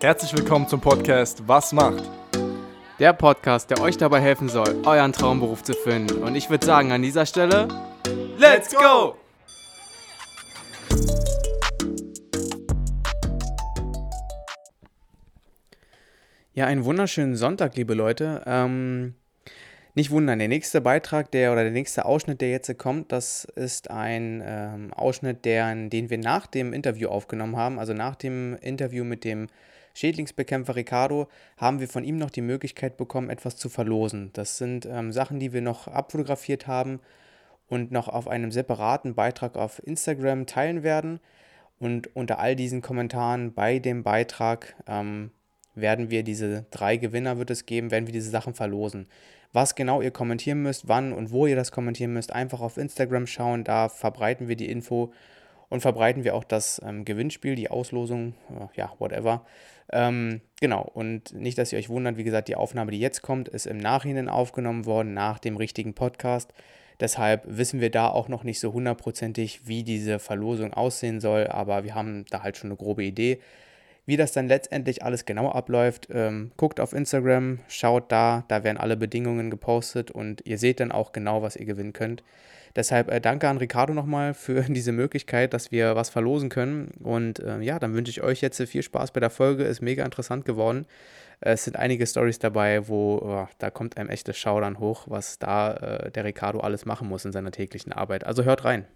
Herzlich willkommen zum Podcast Was macht? Der Podcast, der euch dabei helfen soll, euren Traumberuf zu finden. Und ich würde sagen, an dieser Stelle, Let's go! Ja, einen wunderschönen Sonntag, liebe Leute. Ähm, nicht wundern, der nächste Beitrag, der oder der nächste Ausschnitt, der jetzt kommt, das ist ein ähm, Ausschnitt, der, den wir nach dem Interview aufgenommen haben. Also nach dem Interview mit dem Schädlingsbekämpfer Ricardo haben wir von ihm noch die Möglichkeit bekommen, etwas zu verlosen. Das sind ähm, Sachen, die wir noch abfotografiert haben und noch auf einem separaten Beitrag auf Instagram teilen werden. Und unter all diesen Kommentaren bei dem Beitrag ähm, werden wir diese drei Gewinner wird es geben, werden wir diese Sachen verlosen. Was genau ihr kommentieren müsst, wann und wo ihr das kommentieren müsst, einfach auf Instagram schauen, da verbreiten wir die Info und verbreiten wir auch das ähm, Gewinnspiel, die Auslosung, äh, ja, whatever. Ähm, genau, und nicht, dass ihr euch wundert, wie gesagt, die Aufnahme, die jetzt kommt, ist im Nachhinein aufgenommen worden, nach dem richtigen Podcast. Deshalb wissen wir da auch noch nicht so hundertprozentig, wie diese Verlosung aussehen soll, aber wir haben da halt schon eine grobe Idee. Wie das dann letztendlich alles genau abläuft, ähm, guckt auf Instagram, schaut da, da werden alle Bedingungen gepostet und ihr seht dann auch genau, was ihr gewinnen könnt. Deshalb äh, danke an Ricardo nochmal für diese Möglichkeit, dass wir was verlosen können. Und äh, ja, dann wünsche ich euch jetzt viel Spaß bei der Folge. Ist mega interessant geworden. Äh, es sind einige Stories dabei, wo oh, da kommt einem echtes Schaudern hoch, was da äh, der Ricardo alles machen muss in seiner täglichen Arbeit. Also hört rein.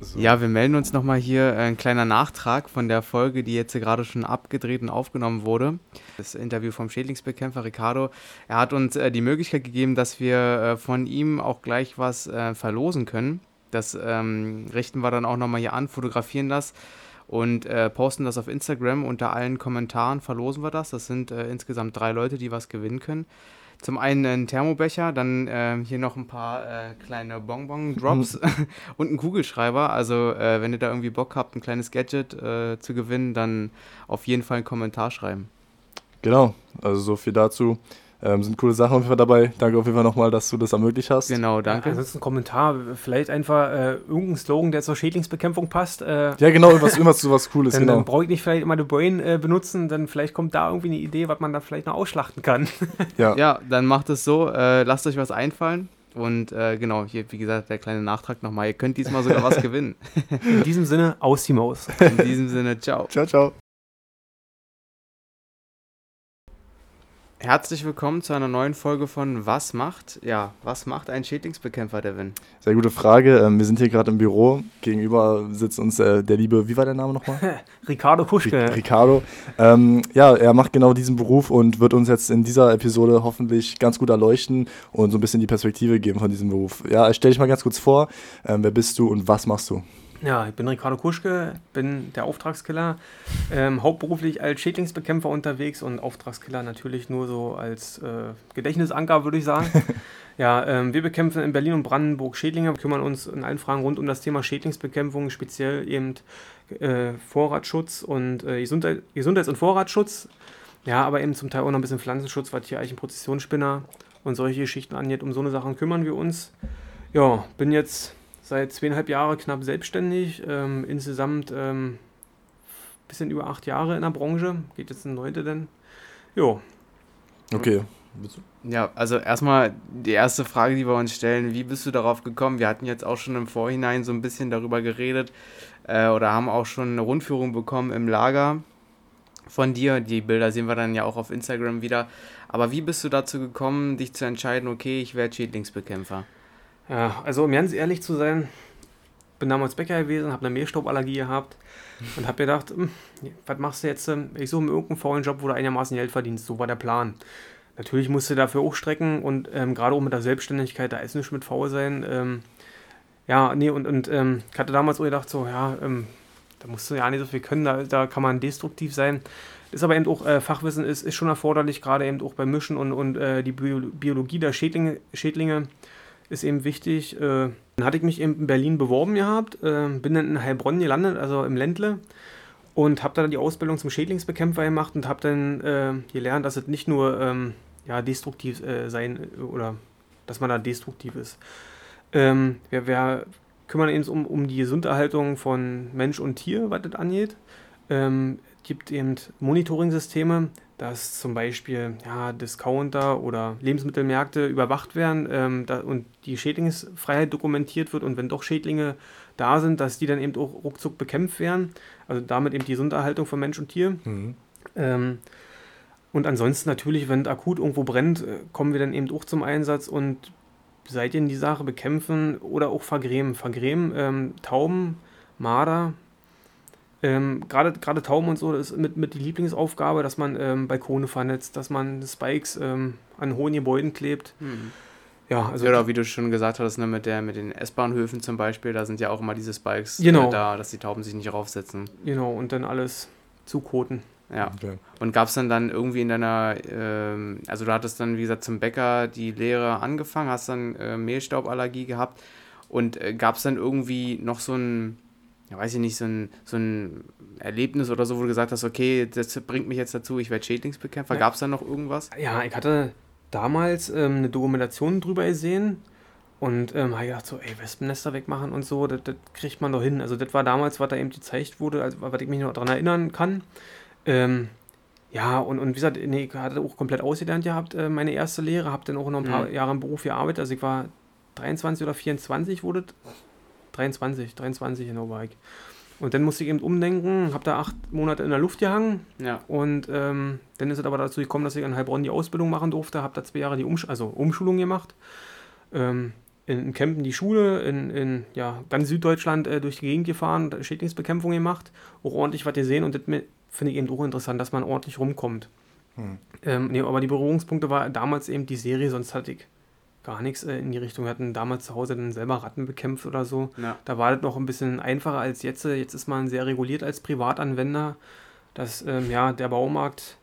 So. Ja, wir melden uns nochmal hier, äh, ein kleiner Nachtrag von der Folge, die jetzt gerade schon abgedreht und aufgenommen wurde. Das Interview vom Schädlingsbekämpfer Ricardo. Er hat uns äh, die Möglichkeit gegeben, dass wir äh, von ihm auch gleich was äh, verlosen können. Das ähm, richten wir dann auch nochmal hier an, fotografieren das und äh, posten das auf Instagram. Unter allen Kommentaren verlosen wir das. Das sind äh, insgesamt drei Leute, die was gewinnen können. Zum einen einen Thermobecher, dann äh, hier noch ein paar äh, kleine Bonbon-Drops und einen Kugelschreiber. Also, äh, wenn ihr da irgendwie Bock habt, ein kleines Gadget äh, zu gewinnen, dann auf jeden Fall einen Kommentar schreiben. Genau, also so viel dazu. Ähm, sind coole Sachen auf jeden Fall dabei. Danke auf jeden Fall nochmal, dass du das ermöglicht hast. Genau, danke. Ja, ansonsten ein Kommentar, vielleicht einfach äh, irgendein Slogan, der zur Schädlingsbekämpfung passt. Äh, ja, genau, irgendwas, irgendwas so was Cooles. dann, genau. dann brauche ich nicht vielleicht immer The Brain äh, benutzen, dann vielleicht kommt da irgendwie eine Idee, was man da vielleicht noch ausschlachten kann. ja. ja, dann macht es so, äh, lasst euch was einfallen. Und äh, genau, hier, wie gesagt, der kleine Nachtrag nochmal. Ihr könnt diesmal sogar was gewinnen. In diesem Sinne, aus die Maus. In diesem Sinne, ciao. Ciao, ciao. Herzlich willkommen zu einer neuen Folge von Was macht? Ja, was macht ein Schädlingsbekämpfer, Devin? Sehr gute Frage. Ähm, wir sind hier gerade im Büro. Gegenüber sitzt uns äh, der liebe, wie war der Name nochmal? Ricardo Kuschke. Ricardo. Ähm, ja, er macht genau diesen Beruf und wird uns jetzt in dieser Episode hoffentlich ganz gut erleuchten und so ein bisschen die Perspektive geben von diesem Beruf. Ja, stell dich mal ganz kurz vor. Ähm, wer bist du und was machst du? Ja, ich bin Ricardo Kuschke, bin der Auftragskiller, ähm, hauptberuflich als Schädlingsbekämpfer unterwegs und Auftragskiller natürlich nur so als äh, Gedächtnisanker, würde ich sagen. ja, ähm, wir bekämpfen in Berlin und Brandenburg Schädlinge, kümmern uns in allen Fragen rund um das Thema Schädlingsbekämpfung, speziell eben äh, Vorratsschutz und äh, Gesundheit, Gesundheits- und Vorratsschutz. Ja, aber eben zum Teil auch noch ein bisschen Pflanzenschutz, was hier eigentlich ein Prozessionsspinner und solche Geschichten angeht. Um so eine Sachen kümmern wir uns. Ja, bin jetzt seit zweieinhalb Jahren knapp selbstständig. Ähm, insgesamt ähm, bisschen über acht Jahre in der Branche. Geht jetzt ein neunte denn? Jo. Okay. Ja, also erstmal die erste Frage, die wir uns stellen, wie bist du darauf gekommen? Wir hatten jetzt auch schon im Vorhinein so ein bisschen darüber geredet äh, oder haben auch schon eine Rundführung bekommen im Lager von dir. Die Bilder sehen wir dann ja auch auf Instagram wieder. Aber wie bist du dazu gekommen, dich zu entscheiden, okay, ich werde Schädlingsbekämpfer? Ja, also um ganz ehrlich zu sein, bin damals Bäcker gewesen, habe eine Mehlstauballergie gehabt und habe gedacht, hm, was machst du jetzt? Ich suche mir irgendeinen faulen Job, wo du einigermaßen Geld verdienst. So war der Plan. Natürlich musste dafür auch strecken und ähm, gerade auch mit der Selbstständigkeit, da ist nicht mit faul sein. Ähm, ja, nee, und, und ähm, ich hatte damals auch gedacht, so, ja, ähm, da musst du ja nicht so viel können, da, da kann man destruktiv sein. Ist aber eben auch, äh, Fachwissen ist, ist schon erforderlich, gerade eben auch beim Mischen und, und äh, die Biologie der Schädlinge, Schädlinge ist eben wichtig. Äh, dann hatte ich mich eben in Berlin beworben gehabt, äh, bin dann in Heilbronn gelandet, also im Ländle. Und habe dann die Ausbildung zum Schädlingsbekämpfer gemacht und habe dann äh, gelernt, dass es nicht nur ähm, ja, destruktiv äh, sein oder dass man da destruktiv ist. Ähm, wir, wir, kümmern uns um, um die Gesunderhaltung von Mensch und Tier, was das angeht. Ähm, gibt eben Monitoring-Systeme, dass zum Beispiel ja, Discounter oder Lebensmittelmärkte überwacht werden ähm, da, und die Schädlingsfreiheit dokumentiert wird und wenn doch Schädlinge da sind, dass die dann eben auch ruckzuck bekämpft werden. Also damit eben die Gesunderhaltung von Mensch und Tier. Mhm. Ähm, und ansonsten natürlich, wenn akut irgendwo brennt, äh, kommen wir dann eben auch zum Einsatz und seitdem die Sache bekämpfen oder auch vergrämen. Vergrämen, ähm, Tauben, Marder, ähm, gerade Tauben und so ist mit, mit die Lieblingsaufgabe, dass man ähm, Balkone vernetzt, dass man Spikes ähm, an hohen Gebäuden klebt. Mhm. Ja, also oder wie du schon gesagt hast, ne, mit, der, mit den S-Bahnhöfen zum Beispiel, da sind ja auch immer diese Spikes genau. äh, da, dass die Tauben sich nicht raufsetzen. Genau, und dann alles zukoten. Ja. Okay. Und gab es dann dann irgendwie in deiner, ähm, also du hattest dann, wie gesagt, zum Bäcker die Lehre angefangen, hast dann äh, Mehlstauballergie gehabt und äh, gab es dann irgendwie noch so ein, ja, weiß ich nicht, so ein, so ein Erlebnis oder so, wo du gesagt hast, okay, das bringt mich jetzt dazu, ich werde Schädlingsbekämpfer. Ja. Gab es da noch irgendwas? Ja, ich hatte damals ähm, eine Dokumentation drüber gesehen und ähm, habe gedacht so, ey, Wespennester wegmachen und so, das, das, kriegt man doch hin. Also das war damals, was da eben gezeigt wurde, also, was ich mich noch daran erinnern kann. Ähm, ja, und, und wie gesagt, nee, ich hatte auch komplett ausgelernt gehabt, äh, meine erste Lehre, habe dann auch noch ein paar mhm. Jahre im Beruf gearbeitet. Also ich war 23 oder 24 wurde 23, 23 in Oberheik. Und dann musste ich eben umdenken, habe da acht Monate in der Luft gehangen. Ja. Und ähm, dann ist es aber dazu gekommen, dass ich in Heilbronn die Ausbildung machen durfte, habe da zwei Jahre die Umsch also Umschulung gemacht. Ähm, in, in Kempen die Schule, in, in ja, ganz Süddeutschland äh, durch die Gegend gefahren, Schädlingsbekämpfung gemacht, auch ordentlich was gesehen und das finde ich eben auch interessant, dass man ordentlich rumkommt. Hm. Ähm, nee, aber die Berührungspunkte war damals eben die Serie, sonst hatte ich gar nichts äh, in die Richtung. Wir hatten damals zu Hause dann selber Ratten bekämpft oder so. Ja. Da war das noch ein bisschen einfacher als jetzt. Jetzt ist man sehr reguliert als Privatanwender, dass ähm, ja, der Baumarkt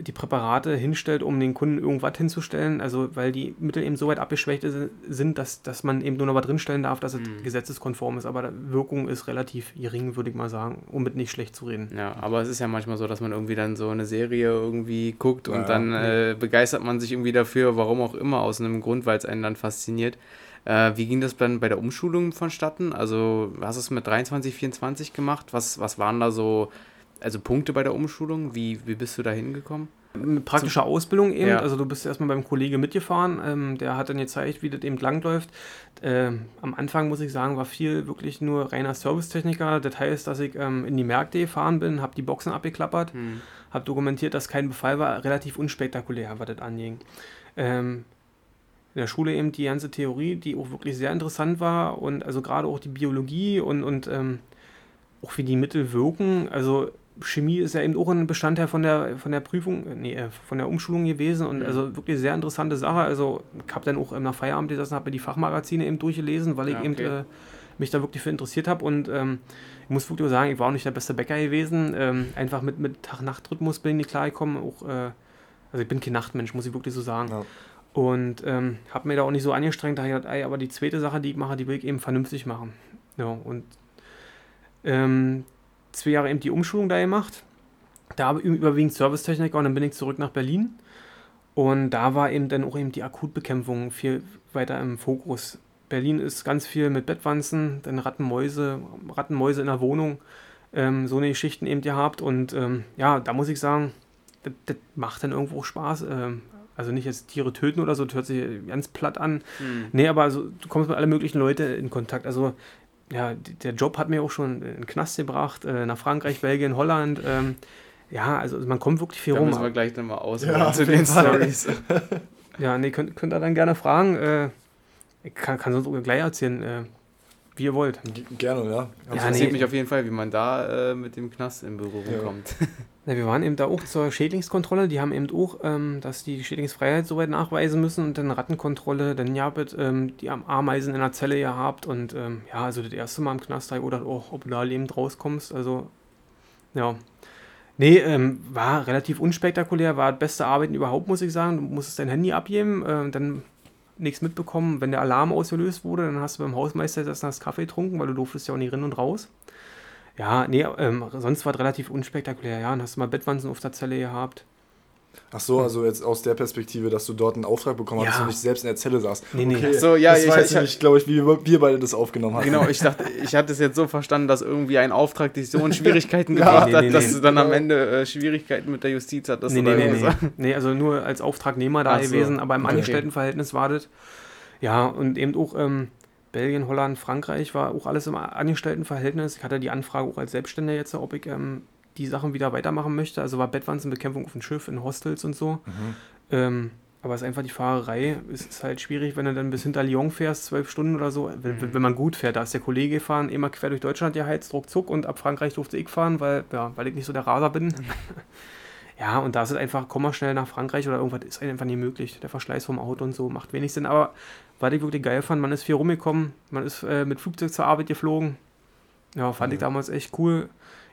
die Präparate hinstellt, um den Kunden irgendwas hinzustellen. Also weil die Mittel eben so weit abgeschwächt sind, dass, dass man eben nur noch was drinstellen darf, dass es mhm. gesetzeskonform ist. Aber die Wirkung ist relativ gering, würde ich mal sagen, um mit nicht schlecht zu reden. Ja, aber es ist ja manchmal so, dass man irgendwie dann so eine Serie irgendwie guckt und ja, dann äh, begeistert man sich irgendwie dafür, warum auch immer, aus einem Grund, weil es einen dann fasziniert. Äh, wie ging das dann bei der Umschulung vonstatten? Also hast du es mit 23, 24 gemacht? Was, was waren da so also Punkte bei der Umschulung? Wie, wie bist du da hingekommen? Eine praktische Ausbildung eben. Ja. Also du bist erstmal beim Kollege mitgefahren, ähm, der hat dann gezeigt, wie das eben langläuft. Ähm, am Anfang muss ich sagen, war viel wirklich nur reiner Servicetechniker. Das heißt, dass ich ähm, in die Märkte gefahren bin, habe die Boxen abgeklappert, hm. habe dokumentiert, dass kein Befall war, relativ unspektakulär, was das anging. Ähm, in der Schule eben die ganze Theorie, die auch wirklich sehr interessant war und also gerade auch die Biologie und, und ähm, auch wie die Mittel wirken. Also Chemie ist ja eben auch ein Bestandteil von der, von der Prüfung, äh, nee, äh, von der Umschulung gewesen und mhm. also wirklich sehr interessante Sache. Also ich habe dann auch nach Feierabend gesessen, habe mir die Fachmagazine eben durchgelesen, weil ich ja, okay. eben äh, mich da wirklich für interessiert habe und ähm, ich muss wirklich sagen, ich war auch nicht der beste Bäcker gewesen. Ähm, einfach mit, mit Tag-Nacht-Rhythmus bin ich nicht klargekommen. Auch, äh, also ich bin kein Nachtmensch, muss ich wirklich so sagen. Ja. Und ähm, habe mir da auch nicht so angestrengt, da ich gedacht, ey, aber die zweite Sache, die ich mache, die will ich eben vernünftig machen. Ja, und ähm, zwei Jahre eben die Umschulung da gemacht. Da habe ich überwiegend Servicetechniker und dann bin ich zurück nach Berlin. Und da war eben dann auch eben die Akutbekämpfung viel weiter im Fokus. Berlin ist ganz viel mit Bettwanzen, dann Rattenmäuse, Rattenmäuse in der Wohnung, ähm, so eine Geschichten eben gehabt. Und ähm, ja, da muss ich sagen, das, das macht dann irgendwo auch Spaß. Ähm, also nicht jetzt Tiere töten oder so, das hört sich ganz platt an. Mhm. Nee, aber also, du kommst mit allen möglichen Leuten in Kontakt. Also ja, der Job hat mir auch schon in den Knast gebracht, äh, nach Frankreich, Belgien, Holland. Ähm, ja, also man kommt wirklich viel da rum. Da müssen wir gleich nochmal aus ja, zu den Stories. ja, nee, könnt, könnt ihr dann gerne fragen. Äh, ich kann, kann sonst auch gleich erzählen, äh, wie ihr wollt. Gerne, ja. Also ja interessiert nee. mich auf jeden Fall, wie man da äh, mit dem Knast in Berührung ja. kommt. Ja, wir waren eben da auch zur Schädlingskontrolle. Die haben eben auch, ähm, dass die Schädlingsfreiheit soweit nachweisen müssen und dann Rattenkontrolle. Dann ja, ähm, die Ameisen in der Zelle gehabt und ähm, ja, also das erste Mal im Knast oder auch, ob du da lebend rauskommst. Also, ja. Nee, ähm, war relativ unspektakulär, war das beste Arbeiten überhaupt, muss ich sagen. Du musstest dein Handy abgeben, äh, dann nichts mitbekommen. Wenn der Alarm ausgelöst wurde, dann hast du beim Hausmeister das Kaffee getrunken, weil du durftest ja auch nicht rein und raus. Ja, nee, ähm, sonst war es relativ unspektakulär. Ja, dann hast du mal Bettwanzen auf der Zelle gehabt. Ach so, also jetzt aus der Perspektive, dass du dort einen Auftrag bekommen hast Ja. und nicht selbst in der Zelle saßt. Nee, nee. Okay, so, ja, das ich- weiß ich- nicht, glaube ich, wie wir, beide das aufgenommen haben. Genau, ich dachte, ich hatte es jetzt so verstanden, dass irgendwie ein Auftrag dich so in Schwierigkeiten Ja, gebracht nee, hat, nee, dass nee. du dann am Ende äh, Schwierigkeiten mit der Justiz hattest. Nee, nee, nee, nee. so. nee, also nur als Auftragnehmer da Ach so, gewesen, aber im okay. Angestelltenverhältnis war das. Ja, und eben auch ähm, Belgien, Holland, Frankreich war auch alles im Angestelltenverhältnis. Ich hatte die Anfrage auch als Selbstständiger jetzt, ob ich ähm, die Sachen wieder weitermachen möchte. Also war Bettwanzenbekämpfung auf dem Schiff, in Hostels und so. Mhm. Ähm, aber es ist einfach die Fahrerei. Es ist halt schwierig, wenn du dann bis hinter Lyon fährst, zwölf Stunden oder so. Wenn, wenn- wenn man gut fährt, da ist der Kollege gefahren, immer quer durch Deutschland geheizt, ruckzuck und ab Frankreich durfte ich fahren, weil, ja, weil ich nicht so der Raser bin. ja, und da ist es einfach, komm mal schnell nach Frankreich oder irgendwas, ist einfach nicht möglich. Der Verschleiß vom Auto und so macht wenig Sinn. Aber was ich wirklich geil fand, man ist viel rumgekommen, man ist äh, mit Flugzeug zur Arbeit geflogen. Ja, fand ich Ja. damals echt cool.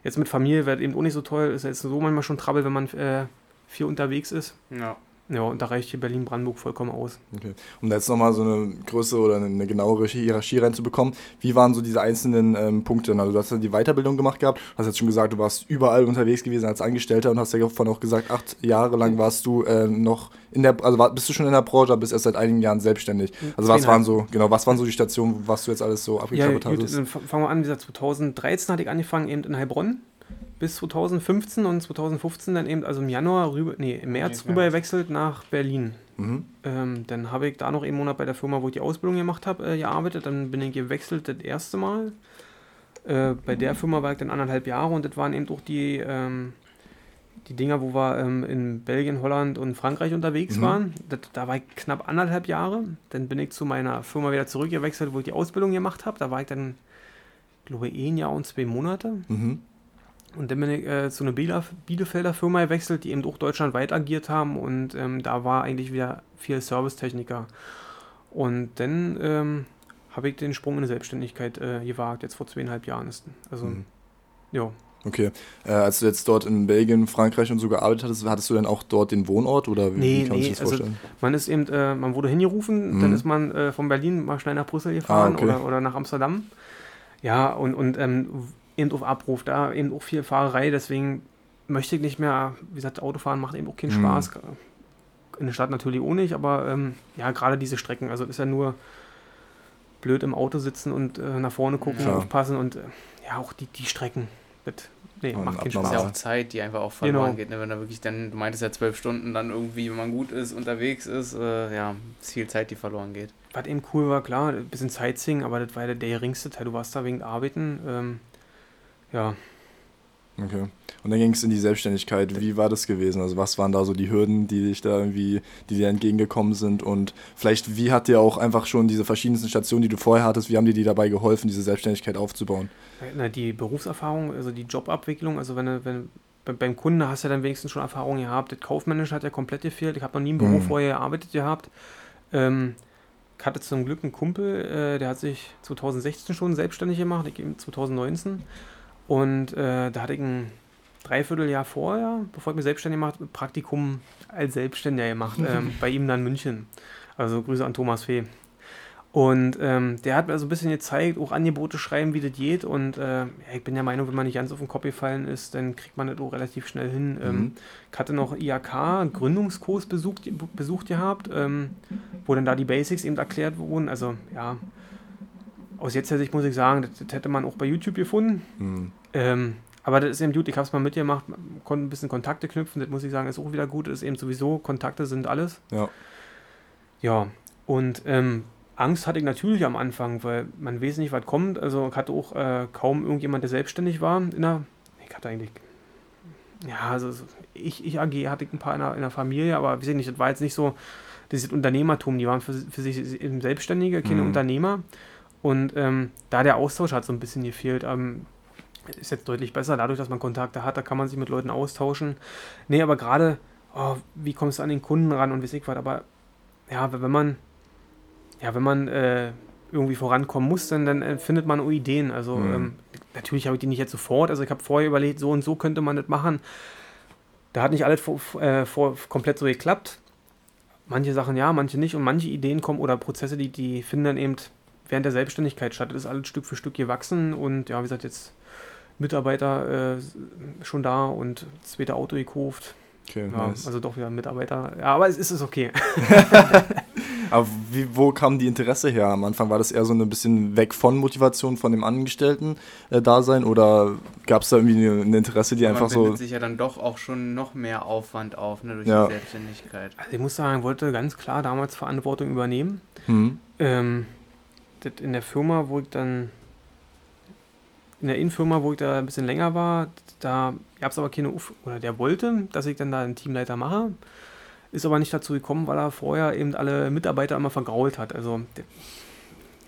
Jetzt mit Familie wäre eben auch nicht so toll. Ist jetzt so manchmal schon Trouble, wenn man äh, viel unterwegs ist. Ja. Ja, und da reicht hier Berlin-Brandenburg vollkommen aus. Okay. Um da jetzt nochmal so eine größere oder eine, eine genauere Hierarchie reinzubekommen, wie waren so diese einzelnen ähm, Punkte? Also du hast ja die Weiterbildung gemacht gehabt, hast jetzt schon gesagt, du warst überall unterwegs gewesen als Angestellter und hast ja vorhin auch gesagt, acht Jahre lang warst du äh, noch in der, also war, bist du schon in der Branche, aber bist erst seit einigen Jahren selbstständig. Also was Zweieinhalb. waren so, genau, was waren so die Stationen, was du jetzt alles so Ja, abgeklappert dann f- fangen wir an. Wie gesagt, 2013 hatte ich angefangen eben in Heilbronn. Bis 2015 und 2015 dann eben, also im Januar rüber, nee, im März Nee, rüber gewechselt nach Berlin. Mhm. Ähm, dann habe ich da noch einen Monat bei der Firma, wo ich die Ausbildung gemacht habe, äh, gearbeitet. Dann bin ich gewechselt das erste Mal. Äh, bei der Firma war ich dann anderthalb Jahre und das waren eben auch die, ähm, die Dinger, wo wir ähm, in Belgien, Holland und Frankreich unterwegs Mhm. waren. Das, da war ich knapp anderthalb Jahre. Dann bin ich zu meiner Firma wieder zurückgewechselt, wo ich die Ausbildung gemacht habe. Da war ich dann, glaube ich, ein Jahr und zwei Monate. Und dann bin ich äh, zu einer Bielef Bielefelder Firma gewechselt, die eben auch deutschlandweit agiert haben und ähm, da war eigentlich wieder viel Servicetechniker. Und dann ähm, habe ich den Sprung in die Selbstständigkeit äh, gewagt, jetzt vor zweieinhalb Jahren ist. Also, Mhm. ja. Okay. Äh, als du jetzt dort in Belgien, Frankreich und so gearbeitet hattest, hattest du dann auch dort den Wohnort oder wie, Nee, wie kann man nee, das also vorstellen? Man ist eben, äh, man wurde hingerufen, Mhm. dann ist man äh, von Berlin mal schnell nach Brüssel gefahren Ah, okay. oder, oder nach Amsterdam. Ja, und, und ähm, eben auf Abruf, da eben auch viel Fahrerei, deswegen möchte ich nicht mehr, wie gesagt, Autofahren macht eben auch keinen Mhm. Spaß. In der Stadt natürlich auch nicht, aber ähm, ja, gerade diese Strecken, also ist ja nur blöd im Auto sitzen und äh, nach vorne gucken, Klar. aufpassen und äh, ja, auch die, die Strecken, das nee, Ja, macht keinen Das ist ja. Spaß. auch Zeit, die einfach auch verloren Genau. geht. Ne? Wenn da wirklich dann, du meintest ja zwölf Stunden dann irgendwie, wenn man gut ist, unterwegs ist, äh, ja, ist viel Zeit, die verloren geht. Was eben cool war, klar, ein bisschen Sightseeing, aber das war ja der geringste Teil. Du warst da wegen Arbeiten. Ähm, ja, Okay. Und dann ging es in die Selbstständigkeit. Wie war das gewesen? Also was waren da so die Hürden, die dich da irgendwie, die dir entgegengekommen sind? Und vielleicht, wie hat dir auch einfach schon diese verschiedensten Stationen, die du vorher hattest, wie haben dir die dabei geholfen, diese Selbstständigkeit aufzubauen? na, die Berufserfahrung, also die Jobabwicklung, also wenn, du- wenn bei- beim Kunden hast du ja dann wenigstens schon Erfahrung gehabt. Das Kaufmännische hat ja komplett gefehlt. Ich habe noch nie im Büro Mhm. vorher gearbeitet gehabt. Ähm, ich hatte zum Glück einen Kumpel, äh, der hat sich 2016 schon selbstständig gemacht, ich eben 2019. Und äh, da hatte ich ein Dreivierteljahr vorher, bevor ich mich selbstständig gemacht Praktikum als Selbstständiger gemacht, ähm, bei ihm dann in München. Also Grüße an Thomas Fee. Und ähm, der hat mir so ein bisschen gezeigt, auch Angebote schreiben, wie das geht. Und äh, ja, ich bin der Meinung, wenn man nicht ganz auf den Kopf gefallen ist, dann kriegt man das auch relativ schnell hin. Ähm, Mhm. ich hatte noch IAK, Gründungskurs besucht, besucht gehabt, ähm, wo dann da die Basics eben erklärt wurden. Also ja, aus jetziger Sicht muss ich sagen, das, das hätte man auch bei YouTube gefunden. Hm. Ähm, aber das ist eben gut, ich habe es mal mitgemacht, konnte ein bisschen Kontakte knüpfen, das muss ich sagen, ist auch wieder gut, ist eben sowieso, Kontakte sind alles. Ja. Ja, und ähm, Angst hatte ich natürlich am Anfang, weil man weiß nicht, was kommt. Also ich hatte auch äh, kaum irgendjemand, der selbstständig war. In der, ich hatte eigentlich, ja, also so- ich, ich AG hatte ich ein paar in der, in der Familie, aber wie nicht, das war jetzt nicht so dieses Unternehmertum. Die waren für, für sich eben Selbstständige, keine Mhm. Unternehmer. Und ähm, da der Austausch hat so ein bisschen gefehlt. Ähm, ist jetzt deutlich besser, dadurch, dass man Kontakte hat, da kann man sich mit Leuten austauschen. Nee, aber gerade, oh, wie kommst du an den Kunden ran und wie ich was, aber ja, wenn man, ja, wenn man äh, irgendwie vorankommen muss, dann, dann äh, findet man Ideen. Also Mhm. ähm, natürlich habe ich die nicht jetzt sofort, also ich habe vorher überlegt, so und so könnte man das machen. Da hat nicht alles vor, äh, vor, komplett so geklappt. Manche Sachen ja, manche nicht und manche Ideen kommen oder Prozesse, die, die finden dann eben während der Selbstständigkeit statt. Das ist alles Stück für Stück gewachsen und ja, wie gesagt, jetzt Mitarbeiter äh, schon da und das zweite Auto gekauft. Okay, Ja, nice. also doch wieder ein Mitarbeiter. Ja, aber es ist es okay. Aber wie, wo kam die Interesse her? Am Anfang war das eher so ein bisschen weg von Motivation von dem Angestellten-Dasein oder gab es da irgendwie eine, eine Interesse, die Man einfach so. sich ja dann doch auch schon noch mehr Aufwand auf, ne, durch Ja. die Selbstständigkeit. Also ich muss sagen, ich wollte ganz klar damals Verantwortung übernehmen. Hm, Ähm, das in der Firma, wo ich dann, in der Innenfirma, wo ich da ein bisschen länger war, da gab es aber keine, Uf oder der wollte, dass ich dann da einen Teamleiter mache, ist aber nicht dazu gekommen, weil er vorher eben alle Mitarbeiter immer vergrault hat. Also,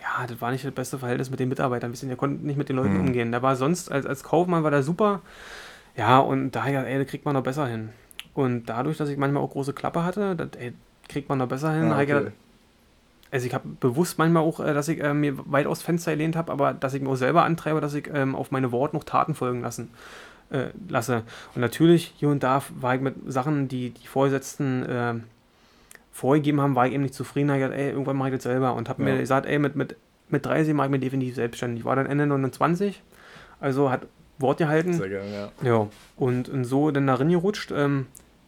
ja, das war nicht das beste Verhältnis mit den Mitarbeitern, ein bisschen, der konnte nicht mit den Leuten Mhm. umgehen. Der war sonst, als, als Kaufmann war der super, ja, und da, ja, ey, das kriegt man noch besser hin. Und dadurch, dass ich manchmal auch große Klappe hatte, das, ey, kriegt man noch besser hin, ah, ich gedacht, okay. Also ich habe bewusst manchmal auch, äh, dass ich äh, mir weit aus Fenster gelehnt habe, aber dass ich mir auch selber antreibe, dass ich ähm, auf meine Worte noch Taten folgen lassen äh, lasse. Und natürlich hier und da war ich mit Sachen, die die Vorgesetzten äh, vorgegeben haben, war ich eben nicht zufrieden. Da hab ich gesagt, ey, irgendwann mache ich das selber und habe Ja. mir gesagt, ey, mit, mit, mit 30 mache ich mir definitiv selbstständig. Ich war dann Ende 29, also hat Wort gehalten. Sehr gerne, ja. Ja, und, und so dann da reingerutscht. Ähm,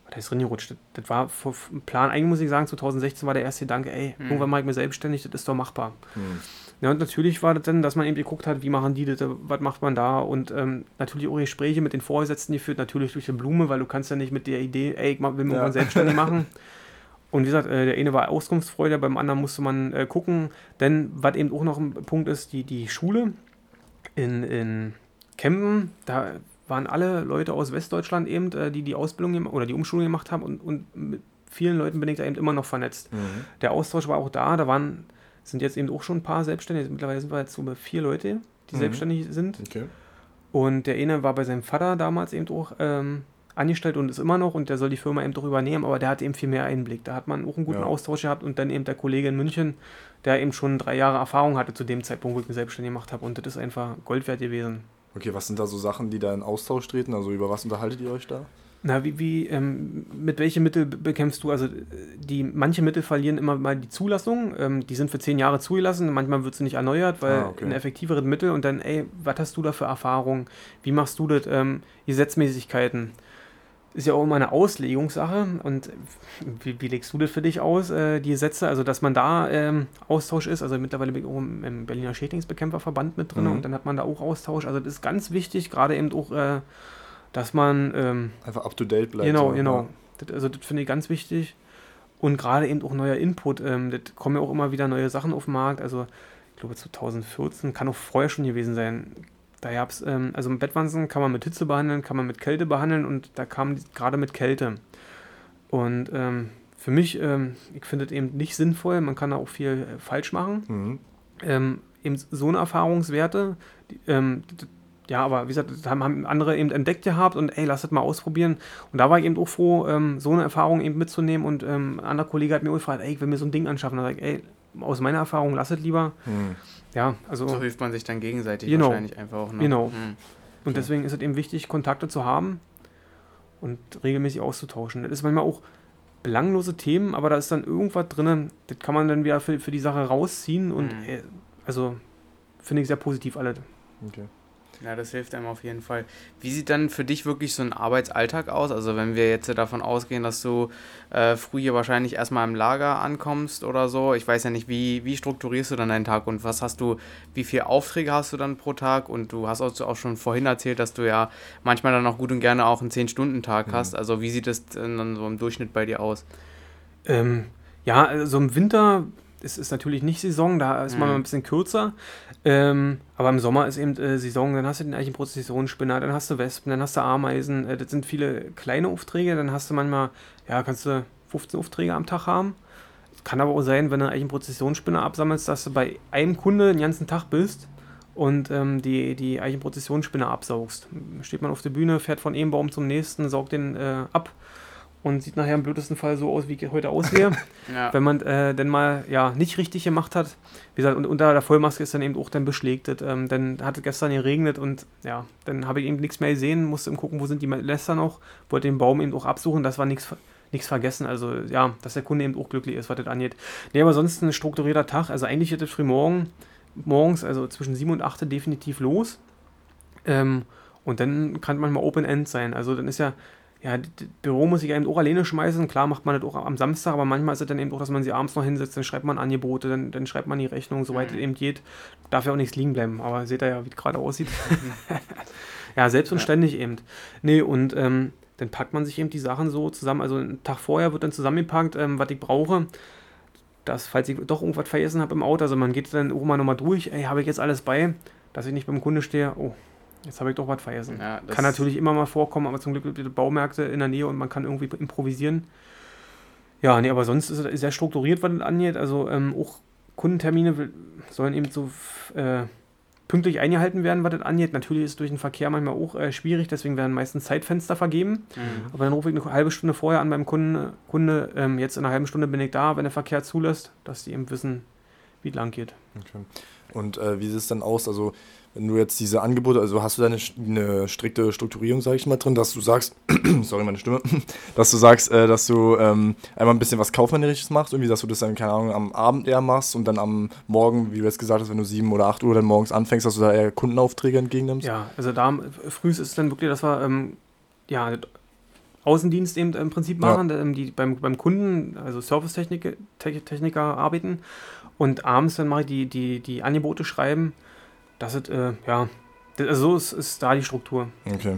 was heißt reingerutscht? Das, das war vor Plan, eigentlich muss ich sagen, 2016 war der erste Gedanke, ey, Mhm. irgendwann mache ich mir selbstständig, das ist doch machbar. Hm. Ja, und natürlich war das dann, dass man eben geguckt hat, wie machen die das, was macht man da und ähm, natürlich auch Gespräche mit den Vorgesetzten geführt, natürlich durch die Blume, weil du kannst ja nicht mit der Idee, ey, ich will mich Ja. irgendwann selbstständig machen. Und wie gesagt, äh, der eine war Auskunftsfreude, beim anderen musste man äh, gucken, denn was eben auch noch ein Punkt ist, die, die Schule in, in Kempen, da waren alle Leute aus Westdeutschland eben, äh, die die Ausbildung oder die Umschulung gemacht haben und, und mit vielen Leuten bin ich da eben immer noch vernetzt. Mhm. Der Austausch war auch da, da waren, sind jetzt eben auch schon ein paar Selbstständige, mittlerweile sind wir jetzt so bei vier Leute, die Mhm. selbstständig sind. Okay. Und der eine war bei seinem Vater damals eben auch ähm, angestellt und ist immer noch und der soll die Firma eben doch übernehmen, aber der hat eben viel mehr Einblick. Da hat man auch einen guten Ja. Austausch gehabt und dann eben der Kollege in München, der eben schon drei Jahre Erfahrung hatte zu dem Zeitpunkt, wo ich mich selbstständig gemacht habe und das ist einfach Gold wert gewesen. Okay, was sind da so Sachen, die da in Austausch treten? Also über was unterhaltet ihr euch da? Na, wie, wie ähm, mit welchen Mitteln be- bekämpfst du? Also äh, die manche Mittel verlieren immer mal die Zulassung. Ähm, die sind für zehn Jahre zugelassen. Manchmal wird sie nicht erneuert, weil Ah, okay. ein effektiveres Mittel und dann, ey, was hast du da für Erfahrung? Wie machst du das? Ähm, Gesetzmäßigkeiten. Ist ja auch immer eine Auslegungssache. Und wie, wie legst du das für dich aus, äh, die Gesetze? Also, dass man da ähm, Austausch ist. Also mittlerweile bin ich auch im, im Berliner Schädlingsbekämpferverband mit drin Mhm. und dann hat man da auch Austausch. Also das ist ganz wichtig, gerade eben auch, äh, dass man ähm, Einfach up to date bleibt. Genau, so, genau. ja. Das, also das finde ich ganz wichtig. Und gerade eben auch neuer Input. Ähm, das kommen ja auch immer wieder neue Sachen auf den Markt. Also ich glaube 2014, kann auch vorher schon gewesen sein. Da gab es, ähm, also mit Bettwanzen kann man mit Hitze behandeln, kann man mit Kälte behandeln und da kam gerade mit Kälte. Und ähm, für mich, ähm, ich finde es eben nicht sinnvoll, man kann da auch viel äh, falsch machen Mhm. ähm, eben so eine Erfahrungswerte. Die, ähm, ja, aber wie gesagt, das haben, andere eben entdeckt gehabt und ey, lass das mal ausprobieren. Und da war ich eben auch froh, ähm, so eine Erfahrung eben mitzunehmen. Und ein anderer Kollege hat mir auch gefragt, ey, ich will mir so ein Ding anschaffen. Da sag ich, ey, aus meiner Erfahrung, lass es lieber. Mhm. Ja, also. So hilft man sich dann gegenseitig Genau. wahrscheinlich einfach auch noch. Genau. Mhm. Und deswegen ist es eben wichtig, Kontakte zu haben und regelmäßig auszutauschen. Das ist manchmal auch belanglose Themen, aber da ist dann irgendwas drin, das kann man dann wieder für, für die Sache rausziehen und Mhm. also finde ich sehr positiv alle. Okay. Ja, das hilft einem auf jeden Fall. Wie sieht dann für dich wirklich so ein Arbeitsalltag aus? Also wenn wir jetzt davon ausgehen, dass du äh, früh hier wahrscheinlich erstmal im Lager ankommst oder so. Ich weiß ja nicht, wie, wie strukturierst du dann deinen Tag und was hast du, wie viele Aufträge hast du dann pro Tag? Und du hast auch schon vorhin erzählt, dass du ja manchmal dann auch gut und gerne auch einen 10-Stunden-Tag Mhm. hast. Also wie sieht das denn dann so im Durchschnitt bei dir aus? Ähm, ja, also im Winter ist es natürlich nicht Saison, da ist man Mhm. mal ein bisschen kürzer. Ähm, aber im Sommer ist eben äh, Saison, dann hast du den Eichenprozessionsspinner, dann hast du Wespen, dann hast du Ameisen. Äh, das sind viele kleine Aufträge, dann hast du manchmal, ja, kannst du 15 Aufträge am Tag haben. Kann aber auch sein, wenn du einen Eichenprozessionsspinner absammelst, dass du bei einem Kunde den ganzen Tag bist und ähm, die, die Eichenprozessionsspinner absaugst. Steht man auf der Bühne, fährt von einem Baum zum nächsten, saugt den äh, ab und sieht nachher im blödesten Fall so aus, wie ich heute aussehe. Ja. wenn man äh, dann mal ja nicht richtig gemacht hat. Wie gesagt, und unter der Vollmaske ist dann eben auch dann beschlägt. Ähm, dann hat es gestern geregnet und ja, dann habe ich eben nichts mehr gesehen, musste eben gucken, wo sind die Läster noch, wollte den Baum eben auch absuchen, das war nichts nichts vergessen. Also ja, dass der Kunde eben auch glücklich ist, was das angeht. Nee, aber sonst ein strukturierter Tag. Also eigentlich hätte früh morgen, morgens, also zwischen 7 und 8 definitiv los. Ähm, und dann kann manchmal Open End sein. Also dann ist ja ja, das Büro muss ich eben auch alleine schmeißen. Klar macht man das auch am Samstag, aber manchmal ist es dann eben auch, dass man sie abends noch hinsetzt, dann schreibt man Angebote, dann, dann schreibt man die Rechnung, soweit mhm. es eben geht. Darf ja auch nichts liegen bleiben, aber seht ihr ja, wie es gerade aussieht. ja, selbst und ständig eben. Nee, und ähm, dann packt man sich eben die Sachen so zusammen. Also einen Tag vorher wird dann zusammengepackt, ähm, was ich brauche. Das, falls ich doch irgendwas vergessen habe im Auto, also man geht dann auch mal nochmal durch, ey, habe ich jetzt alles bei, dass ich nicht beim Kunde stehe, oh, Jetzt habe ich doch was vergessen. Ja, kann natürlich immer mal vorkommen, aber zum Glück gibt es Baumärkte in der Nähe und man kann irgendwie improvisieren. Ja, nee, aber sonst ist es sehr strukturiert, was das angeht. Also ähm, auch Kundentermine sollen eben so äh, pünktlich eingehalten werden, was das angeht. Natürlich ist es durch den Verkehr manchmal auch äh, schwierig, deswegen werden meistens Zeitfenster vergeben. Mhm. Aber dann rufe ich eine halbe Stunde vorher an beim Kunde, Kunde ähm, jetzt in einer halben Stunde bin ich da, wenn der Verkehr zulässt, dass die eben wissen, wie es lang geht. Okay. Und äh, wie sieht es dann aus? Also wenn du jetzt diese Angebote, also hast du da eine, eine strikte Strukturierung, sage ich mal, drin, dass du sagst, sorry, meine Stimme, dass du sagst, äh, dass du ähm, einmal ein bisschen was Kaufmännisches machst, irgendwie, dass du das dann, keine Ahnung, am Abend eher machst und dann am Morgen, wie du jetzt gesagt hast, wenn du sieben oder acht Uhr dann morgens anfängst, dass du da eher Kundenaufträge entgegennimmst? Ja, also da früh ist es dann wirklich, dass wir, ähm, ja, Außendienst eben im Prinzip machen, ja. die beim, beim Kunden, also Servicetechniker Techniker arbeiten und abends dann mache ich die, die, die Angebote schreiben das ist, äh, ja, also so ist, ist da die Struktur. Okay.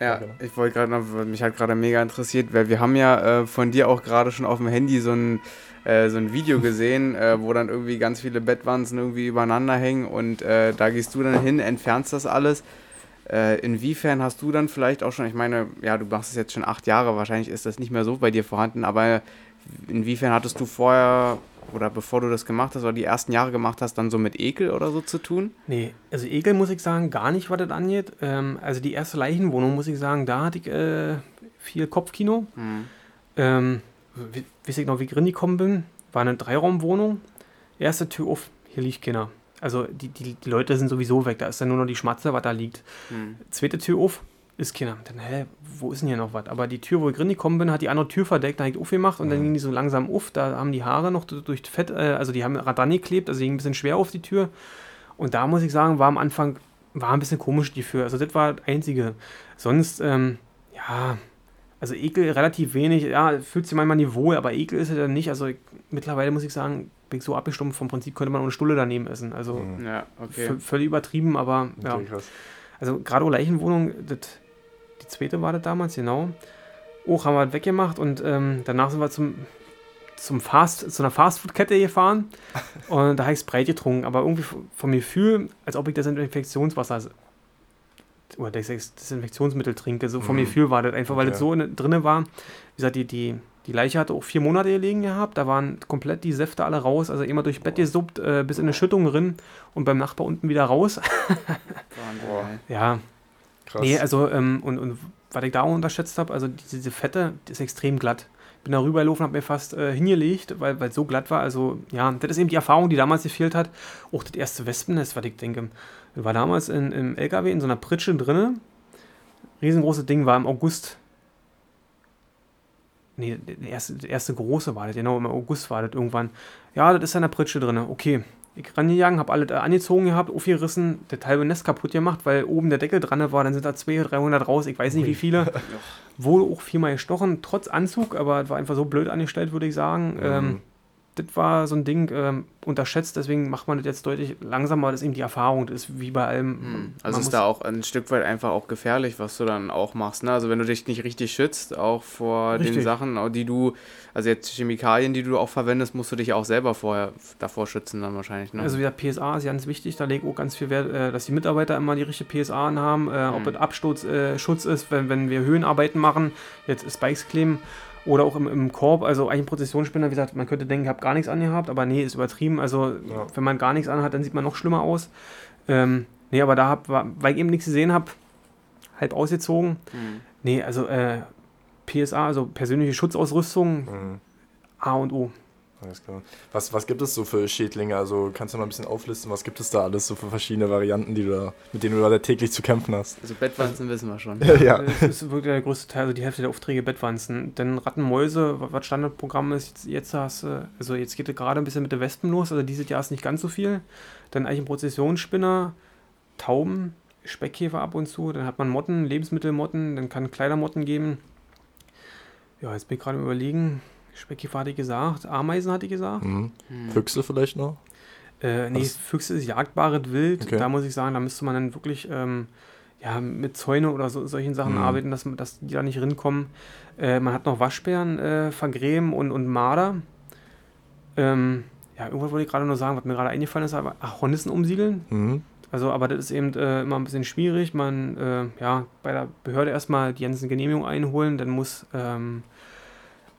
Ja, ich wollte gerade noch, mich hat gerade mega interessiert, weil wir haben ja äh, von dir auch gerade schon auf dem Handy so ein, äh, so ein Video gesehen, äh, wo dann irgendwie ganz viele Bettwanzen irgendwie übereinander hängen und äh, da gehst du dann hin, entfernst das alles. Äh, inwiefern hast du dann vielleicht auch schon, ich meine, ja, du machst es jetzt schon acht Jahre, wahrscheinlich ist das nicht mehr so bei dir vorhanden, aber inwiefern hattest du vorher oder bevor du das gemacht hast oder die ersten Jahre gemacht hast, dann so mit Ekel oder so zu tun? Nee, also Ekel muss ich sagen, gar nicht, was das angeht. Ähm, also die erste Leichenwohnung, muss ich sagen, da hatte ich äh, viel Kopfkino. Mhm. Ähm, weiß ich noch, wie ich gekommen bin, war eine Dreiraumwohnung. Erste Tür auf, hier liegt keiner. Also die, die, die Leute sind sowieso weg, da ist dann nur noch die Schmatze, was da liegt. Mhm. Zweite Tür auf, ist keiner. Dann, hä, wo ist denn hier noch was? Aber die Tür, wo ich gekommen bin, hat die andere Tür verdeckt, da habe ich aufgemacht und mhm. dann ging die so langsam auf. Da haben die Haare noch durch Fett, äh, also die haben Radan geklebt, also ging ein bisschen schwer auf die Tür. Und da muss ich sagen, war am Anfang, war ein bisschen komisch die Tür. Also das war das Einzige. Sonst, ähm, ja, also Ekel relativ wenig. Ja, fühlt sich manchmal nicht wohl, aber Ekel ist es dann nicht. Also ich, mittlerweile muss ich sagen, bin ich so abgestumpft. Vom Prinzip könnte man auch eine Stulle daneben essen. Also mhm. ja, okay. völlig übertrieben, aber ja. Also gerade Leichenwohnung, das zweite war das damals, genau. Auch haben wir halt weggemacht und ähm, danach sind wir zum, zum Fast, zu einer Fastfood-Kette gefahren und da habe ich Sprite getrunken, aber irgendwie vom Gefühl, als ob ich das Infektionswasser oder das Desinfektionsmittel trinke, so vom mhm. Gefühl war das einfach, weil okay. das so drin war. Wie gesagt, die, die, die Leiche hatte auch vier Monate gelegen gehabt, da waren komplett die Säfte alle raus, also immer durch Bett gesuppt, äh, bis in eine Schüttung drin und beim Nachbar unten wieder raus. ja, Krass. Nee, also, ähm, und, und was ich da auch unterschätzt habe, also diese Fette, die ist extrem glatt. Bin da rübergelaufen, habe mir fast äh, hingelegt, weil es so glatt war. Also, ja, das ist eben die Erfahrung, die damals gefehlt hat. Auch das erste Wespennest, was ich denke. Ich war damals in, im LKW in so einer Pritsche drinne. Riesengroßes Ding war im August. Nee, der erste, der erste große war das, genau, im August war das irgendwann. Ja, das ist in der Pritsche drin. Okay, ich rangegangen, habe alle angezogen gehabt, aufgerissen, der halbe Nest kaputt gemacht, weil oben der Deckel dran war, dann sind da 200, 300 raus, ich weiß nicht wie viele. Wurde auch viermal gestochen, trotz Anzug, aber es war einfach so blöd angestellt, würde ich sagen. Mhm. Ähm, das war so ein Ding ähm, unterschätzt, deswegen macht man das jetzt deutlich langsamer, das ist eben die Erfahrung, das ist wie bei allem. Hm. Also ist da auch ein Stück weit einfach auch gefährlich, was du dann auch machst. Ne? Also wenn du dich nicht richtig schützt, auch vor richtig. den Sachen, die du, also jetzt Chemikalien, die du auch verwendest, musst du dich auch selber vorher davor schützen dann wahrscheinlich. Ne? Also wieder PSA ist ganz wichtig, da lege ich auch ganz viel Wert, äh, dass die Mitarbeiter immer die richtige PSA haben, äh, hm. ob es Absturzschutz äh, ist, wenn, wenn wir Höhenarbeiten machen, jetzt Spikes kleben oder auch im, im Korb, also eigentlich ein Prozessionsspinner, wie gesagt, man könnte denken, ich habe gar nichts angehabt, aber nee, ist übertrieben. Also ja. wenn man gar nichts anhat, dann sieht man noch schlimmer aus. Ähm, nee, aber da hab, weil ich eben nichts gesehen habe, halb ausgezogen. Mhm. Nee, also äh, PSA, also persönliche Schutzausrüstung, mhm. A und O. Alles klar. Was, was gibt es so für Schädlinge? Also kannst du mal ein bisschen auflisten, was gibt es da alles so für verschiedene Varianten, die du da, mit denen du da täglich zu kämpfen hast? Also Bettwanzen wissen wir schon. ja. Das ist wirklich der größte Teil, also die Hälfte der Aufträge Bettwanzen. Denn Rattenmäuse, was Standardprogramm ist, jetzt, jetzt hast du, also jetzt geht es gerade ein bisschen mit den Wespen los, also dieses Jahr ist nicht ganz so viel. Dann eigentlich ein Prozessionsspinner, Tauben, Speckkäfer ab und zu, dann hat man Motten, Lebensmittelmotten, dann kann Kleidermotten geben. Ja, jetzt bin ich gerade am überlegen. Speckkäfer hatte ich gesagt, Ameisen hatte ich gesagt. Mhm. Hm. Füchse vielleicht noch? Äh, nee, Füchse ist jagdbares Wild. Okay. Da muss ich sagen, da müsste man dann wirklich ähm, ja, mit Zäune oder so, solchen Sachen Mhm. arbeiten, dass, dass die da nicht rinkommen. Äh, man hat noch Waschbären, äh, Vergrämen und, und Marder. Ähm, ja, irgendwas wollte ich gerade nur sagen, was mir gerade eingefallen ist, aber ach, Hornissen umsiedeln. Mhm. Also, aber das ist eben äh, immer ein bisschen schwierig. Man, äh, ja, bei der Behörde erstmal die ganzen Genehmigungen einholen, dann muss ähm,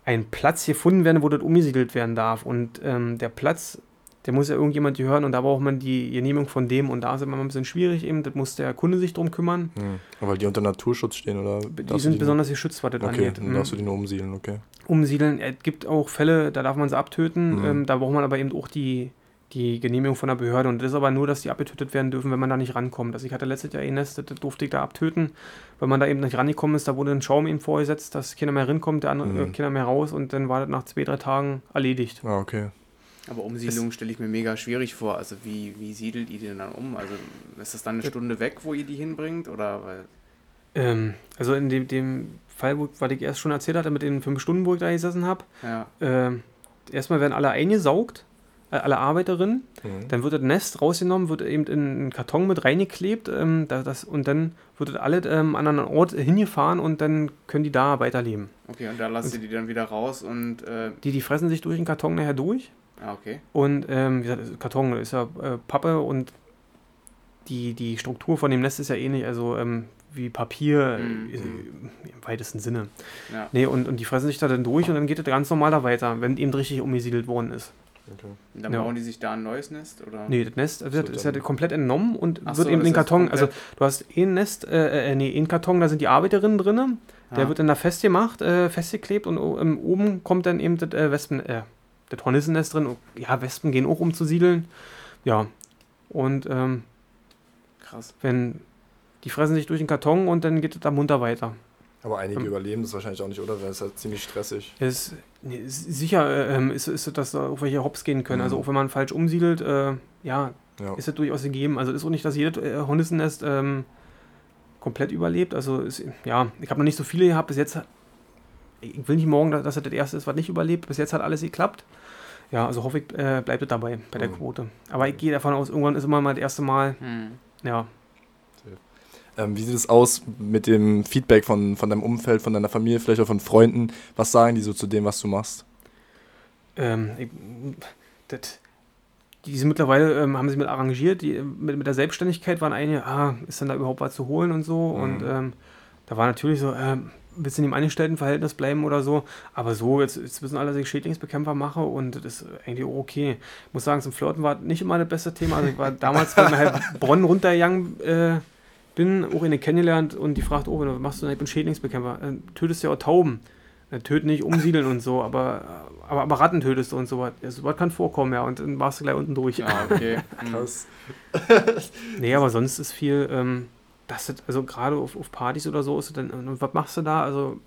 ein Platz gefunden werden, wo das umgesiedelt werden darf. Und ähm, der Platz, der muss ja irgendjemand gehören und da braucht man die Genehmigung von dem und da ist immer ein bisschen schwierig eben, das muss der Kunde sich drum kümmern. Mhm. Weil die unter Naturschutz stehen, oder? Die sind nur- besonders geschützt, was das Okay, angeht. dann Mhm. darfst du die nur umsiedeln, okay. Umsiedeln, es gibt auch Fälle, da darf man sie abtöten, Mhm. ähm, da braucht man aber eben auch die, die Genehmigung von der Behörde und das ist aber nur, dass die abgetötet werden dürfen, wenn man da nicht rankommt. Also ich hatte letztes Jahr ein Nest, das durfte ich da abtöten, weil man da eben nicht rangekommen ist, da wurde ein Schaum eben vorgesetzt, dass keiner mehr rinkommt, der andere, Mhm. äh, keiner mehr raus und dann war das nach zwei, drei Tagen erledigt. Ah, okay. Aber Umsiedlung stelle ich mir mega schwierig vor. Also wie, wie siedelt ihr die denn dann um? Also ist das dann eine Stunde weg, wo ihr die hinbringt? Oder weil. Ähm, also in dem, dem Fall, wo, was ich erst schon erzählt hatte, mit den fünf Stunden, wo ich da gesessen habe, Ja. ähm, erstmal werden alle eingesaugt, alle Arbeiterinnen, Mhm. Dann wird das Nest rausgenommen, wird eben in einen Karton mit reingeklebt ähm, da, das, und dann wird das alle ähm, an einen Ort hingefahren und dann können die da weiterleben. Okay, und da lasst ihr die dann wieder raus und. Äh, Die, die fressen sich durch den Karton nachher durch ah, okay. und ähm, wie gesagt, Karton ist ja äh, Pappe und die, die Struktur von dem Nest ist ja ähnlich, also ähm, wie Papier Mhm. äh, im weitesten Sinne. Ja. Nee, und, und die fressen sich da dann durch und dann geht das ganz normal da weiter, wenn eben richtig umgesiedelt worden ist. Okay. Und dann Ja. bauen die sich da ein neues Nest? Oder? Nee, das Nest also So, das ist ja komplett entnommen und Ach wird so, eben in Karton, also du hast ein Nest, äh, äh, nee, ein Karton, da sind die Arbeiterinnen drin, der Ah. wird dann da festgemacht, äh, festgeklebt und ähm, oben kommt dann eben das äh, Wespen, äh, das Hornissennest drin. Ja, Wespen gehen auch um zu siedeln. Ja, und ähm, Krass. wenn, die fressen sich durch den Karton und dann geht es da munter weiter. Aber einige Ähm. überleben das wahrscheinlich auch nicht, oder? Weil es ist halt ziemlich stressig. Es, nee, sicher äh, ähm, ist, ist es, dass da auch welche hops gehen können. Also Mhm. auch wenn man falsch umsiedelt, äh, ja, Ja. ist es durchaus gegeben. Also ist auch nicht, dass jedes äh, Hornissennest ähm, komplett überlebt. Also ist, ja, ich habe noch nicht so viele gehabt. Bis jetzt, ich will nicht morgen, dass dass das das erste ist, was nicht überlebt. Bis jetzt hat alles geklappt. Ja, also hoffe ich, äh, bleibt es dabei bei der Mhm. Quote. Aber ich gehe davon aus, irgendwann ist immer mal das erste Mal, Hm. ja. Ähm, wie sieht es aus mit dem Feedback von, von deinem Umfeld, von deiner Familie, vielleicht auch von Freunden? Was sagen die so zu dem, was du machst? Ähm, ich, das, die sind mittlerweile, ähm, haben sich mit arrangiert, die, mit, mit der Selbstständigkeit waren einige, ah, ist denn da überhaupt was zu holen und so. Mhm. Und ähm, da war natürlich so, ähm, willst du in dem Angestelltenverhältnis bleiben oder so. Aber so, jetzt, jetzt wissen alle, dass ich Schädlingsbekämpfer mache und das ist eigentlich auch okay. Ich muss sagen, zum Flirten war nicht immer das beste Thema. Also ich war damals, wenn ich halt Bonn runtergegangen äh, bin, auch eine kennengelernt und die fragt, oh, was machst du denn? Ich bin Schädlingsbekämpfer. Äh, tötest du ja auch Tauben. Äh, töten nicht, umsiedeln und so, aber, aber, aber Ratten tötest du und so was. Ja, so was kann vorkommen, ja. Und dann warst du gleich unten durch. Ah, okay. Hm. Krass. Nee, aber sonst ist viel, ähm, das ist, also gerade auf, auf Partys oder so ist es dann, und was machst du da? Also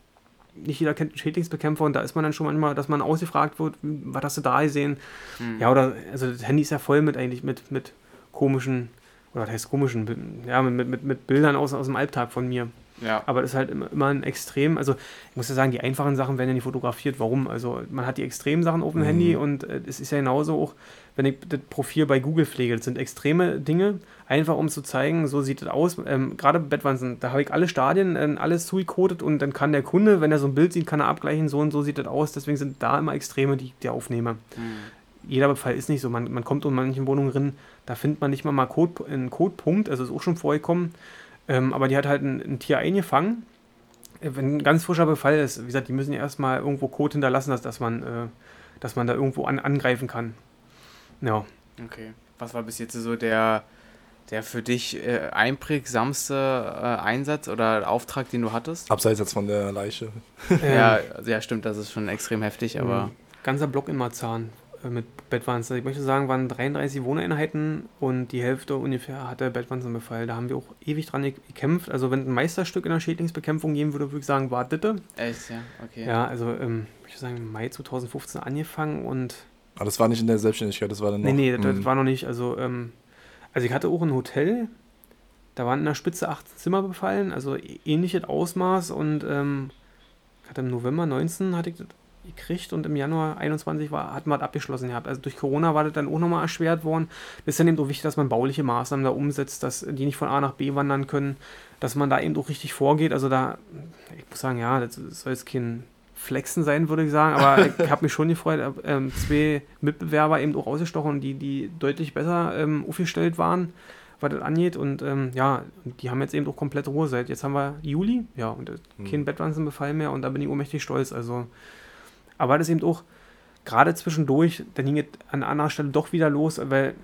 nicht jeder kennt einen Schädlingsbekämpfer und da ist man dann schon manchmal, dass man ausgefragt wird, was hast du da gesehen? Hm. Ja, oder, also das Handy ist ja voll mit eigentlich mit, mit komischen, oder das heißt komischen, ja, mit, mit, mit, Bildern aus, aus dem Alltag von mir. Ja. Aber das ist halt immer, immer ein Extrem. Also, ich muss ja sagen, die einfachen Sachen werden ja nicht fotografiert. Warum? Also, man hat die extremen Sachen auf dem Mhm. Handy und äh, es ist ja genauso auch, wenn ich das Profil bei Google pflege. Das sind extreme Dinge, einfach um zu zeigen, so sieht das aus. Ähm, Gerade bei Bettwanzen, da habe ich alle Stadien, äh, alles zugecodet und dann kann der Kunde, wenn er so ein Bild sieht, kann er abgleichen, so und so sieht das aus. Deswegen sind da immer Extreme, die ich dir aufnehme Hm. jeder Fall ist nicht so. Man, man kommt in manchen Wohnungen drin, da findet man nicht mal mal Code, einen Codepunkt, also ist auch schon vorgekommen. Ähm, aber die hat halt ein, ein Tier eingefangen. Äh, Wenn ein ganz frischer Befall ist, wie gesagt, die müssen ja erstmal irgendwo Code hinterlassen, dass, dass, man, äh, dass man da irgendwo an, angreifen kann. Ja. Okay. Was war bis jetzt so der, der für dich äh, einprägsamste äh, Einsatz oder Auftrag, den du hattest? Abseits jetzt von der Leiche. Ja, Ähm, ja, stimmt, das ist schon extrem heftig, aber. Ganzer Block in Marzahn mit Bettwanzen. Ich möchte sagen, waren 33 Wohneinheiten und die Hälfte ungefähr hatte Bettwanzenbefall. Da haben wir auch ewig dran ge- gekämpft. Also wenn ein Meisterstück in der Schädlingsbekämpfung geben würde, würde ich sagen, war Ditte. Echt, ja, okay. Ja, also ähm, ich würde sagen, Mai 2015 angefangen und. Aber das war nicht in der Selbstständigkeit, das war dann noch. Nee, nee, das, das war noch nicht. Also, ähm, also ich hatte auch ein Hotel Da waren in der Spitze acht Zimmer befallen, also ähnliches Ausmaß und ähm, ich hatte im November 19 hatte ich das gekriegt und im Januar 21 war, hat man das abgeschlossen gehabt. Also durch Corona war das dann auch nochmal erschwert worden. Das ist dann eben so wichtig, dass man bauliche Maßnahmen da umsetzt, dass die nicht von A nach B wandern können, dass man da eben auch richtig vorgeht. Also da, ich muss sagen, ja, das soll jetzt kein Flexen sein, würde ich sagen, aber ich habe mich schon gefreut, ähm, zwei Mitbewerber eben auch ausgestochen, die, die deutlich besser ähm, aufgestellt waren, was das angeht. Und ähm, ja, die haben jetzt eben auch komplett Ruhe seit. Jetzt haben wir Juli, ja, und äh, kein mhm. Bettwanzenbefall mehr und da bin ich ohnmächtig stolz. Also aber das eben auch gerade zwischendurch, dann ging es an anderer Stelle doch wieder los, weil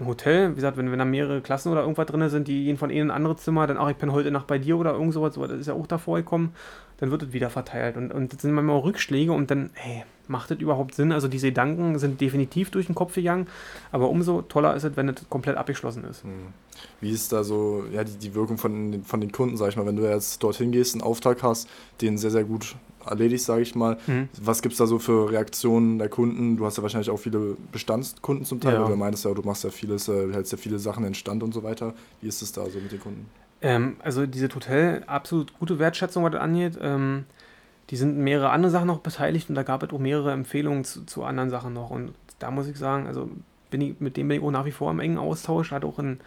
ein Hotel, wie gesagt, wenn, wenn da mehrere Klassen oder irgendwas drin sind, die gehen von ihnen in ein anderes Zimmer, dann auch, ich bin heute Nacht bei dir oder irgend sowas, das ist ja auch davor gekommen, dann wird es wieder verteilt. Und, und das sind manchmal auch Rückschläge und dann, hey, macht das überhaupt Sinn? Also diese Gedanken sind definitiv durch den Kopf gegangen, aber umso toller ist es, wenn es komplett abgeschlossen ist. Hm. Wie ist da so ja, die, die Wirkung von von den Kunden, sag ich mal, wenn du jetzt dorthin gehst, einen Auftrag hast, den sehr, sehr gut erledigt, sage ich mal. Mhm. Was gibt es da so für Reaktionen der Kunden? Du hast ja wahrscheinlich auch viele Bestandskunden zum Teil, ja. du meinst ja, du machst ja vieles, äh, hältst ja viele Sachen in Stand und so weiter. Wie ist es da so mit den Kunden? Ähm, also diese Hotel, absolut gute Wertschätzung, was das angeht. Ähm, die sind mehrere andere Sachen noch beteiligt und da gab es auch mehrere Empfehlungen zu, zu, anderen Sachen noch. Und da muss ich sagen, also bin ich, mit dem bin ich auch nach wie vor im engen Austausch. Hat auch ein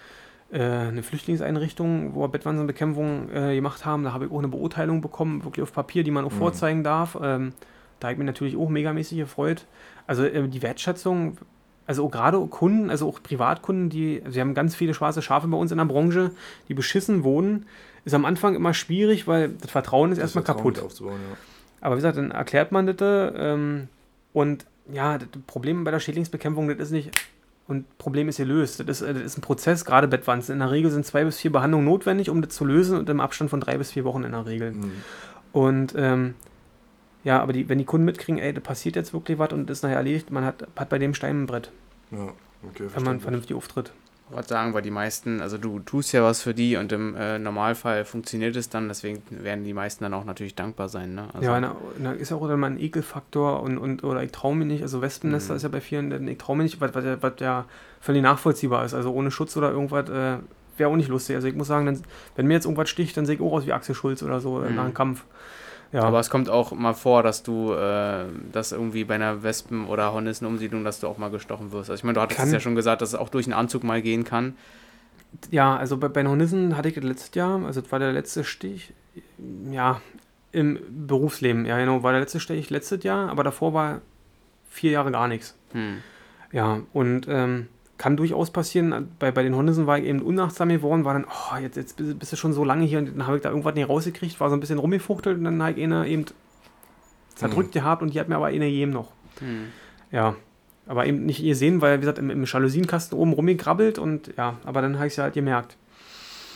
eine Flüchtlingseinrichtung, wo wir Bettwanzenbekämpfung äh, gemacht haben. Da habe ich auch eine Beurteilung bekommen, wirklich auf Papier, die man auch mhm. vorzeigen darf. Ähm, da habe ich mich natürlich auch megamäßig gefreut. Also äh, die Wertschätzung, also gerade Kunden, also auch Privatkunden, die, also wir haben ganz viele schwarze Schafe bei uns in der Branche, die beschissen wurden, ist am Anfang immer schwierig, weil das Vertrauen ist das erstmal Vertrauen kaputt. Ja. Aber wie gesagt, dann erklärt man das ähm, und ja, das Problem bei der Schädlingsbekämpfung, das ist nicht, und Problem ist gelöst. Das ist, äh, das ist ein Prozess, gerade Bettwanzen. In der Regel sind zwei bis vier Behandlungen notwendig, um das zu lösen und im Abstand von drei bis vier Wochen in der Regel. Mhm. Und ähm, ja, aber die, wenn die Kunden mitkriegen, ey, da passiert jetzt wirklich was und das ist nachher erledigt, man hat, hat bei dem Stein im Brett. Ja, okay. Wenn man vernünftig auftritt wollte sagen, weil die meisten, also du tust ja was für die und im äh, Normalfall funktioniert es dann, deswegen werden die meisten dann auch natürlich dankbar sein. Ne? Also ja, da ist auch mal ein Ekelfaktor und, und oder ich traue mir nicht, also Wespennester mhm. ist ja bei vielen, ich traue mir nicht, was, was, was ja völlig nachvollziehbar ist, also ohne Schutz oder irgendwas äh, wäre auch nicht lustig. Also ich muss sagen, dann, wenn mir jetzt irgendwas sticht, dann sehe ich auch aus wie Axel Schulz oder so mhm. nach einem Kampf. Ja. Aber es kommt auch mal vor, dass du, äh, dass irgendwie bei einer Wespen- oder Hornissenumsiedlung, dass du auch mal gestochen wirst. Also ich meine, du hattest kann. ja schon gesagt, dass es auch durch einen Anzug mal gehen kann. Ja, also bei, bei den Hornissen hatte ich das letztes Jahr, also das war der letzte Stich, ja, im Berufsleben, ja genau, war der letzte Stich letztes Jahr, aber davor war vier Jahre gar nichts. Hm. Ja, und ähm, kann durchaus passieren. Bei, bei den Hornissen war ich eben unachtsam geworden, war dann, oh, jetzt, jetzt bist du schon so lange hier und dann habe ich da irgendwas nicht rausgekriegt, war so ein bisschen rumgefuchtelt und dann habe ich eine eben zerdrückt mhm. gehabt und die hat mir aber eine jedem noch. Mhm. Ja, aber eben nicht gesehen, weil, wie gesagt, im, im Jalousienkasten oben rumgekrabbelt und ja, aber dann habe ich es halt gemerkt.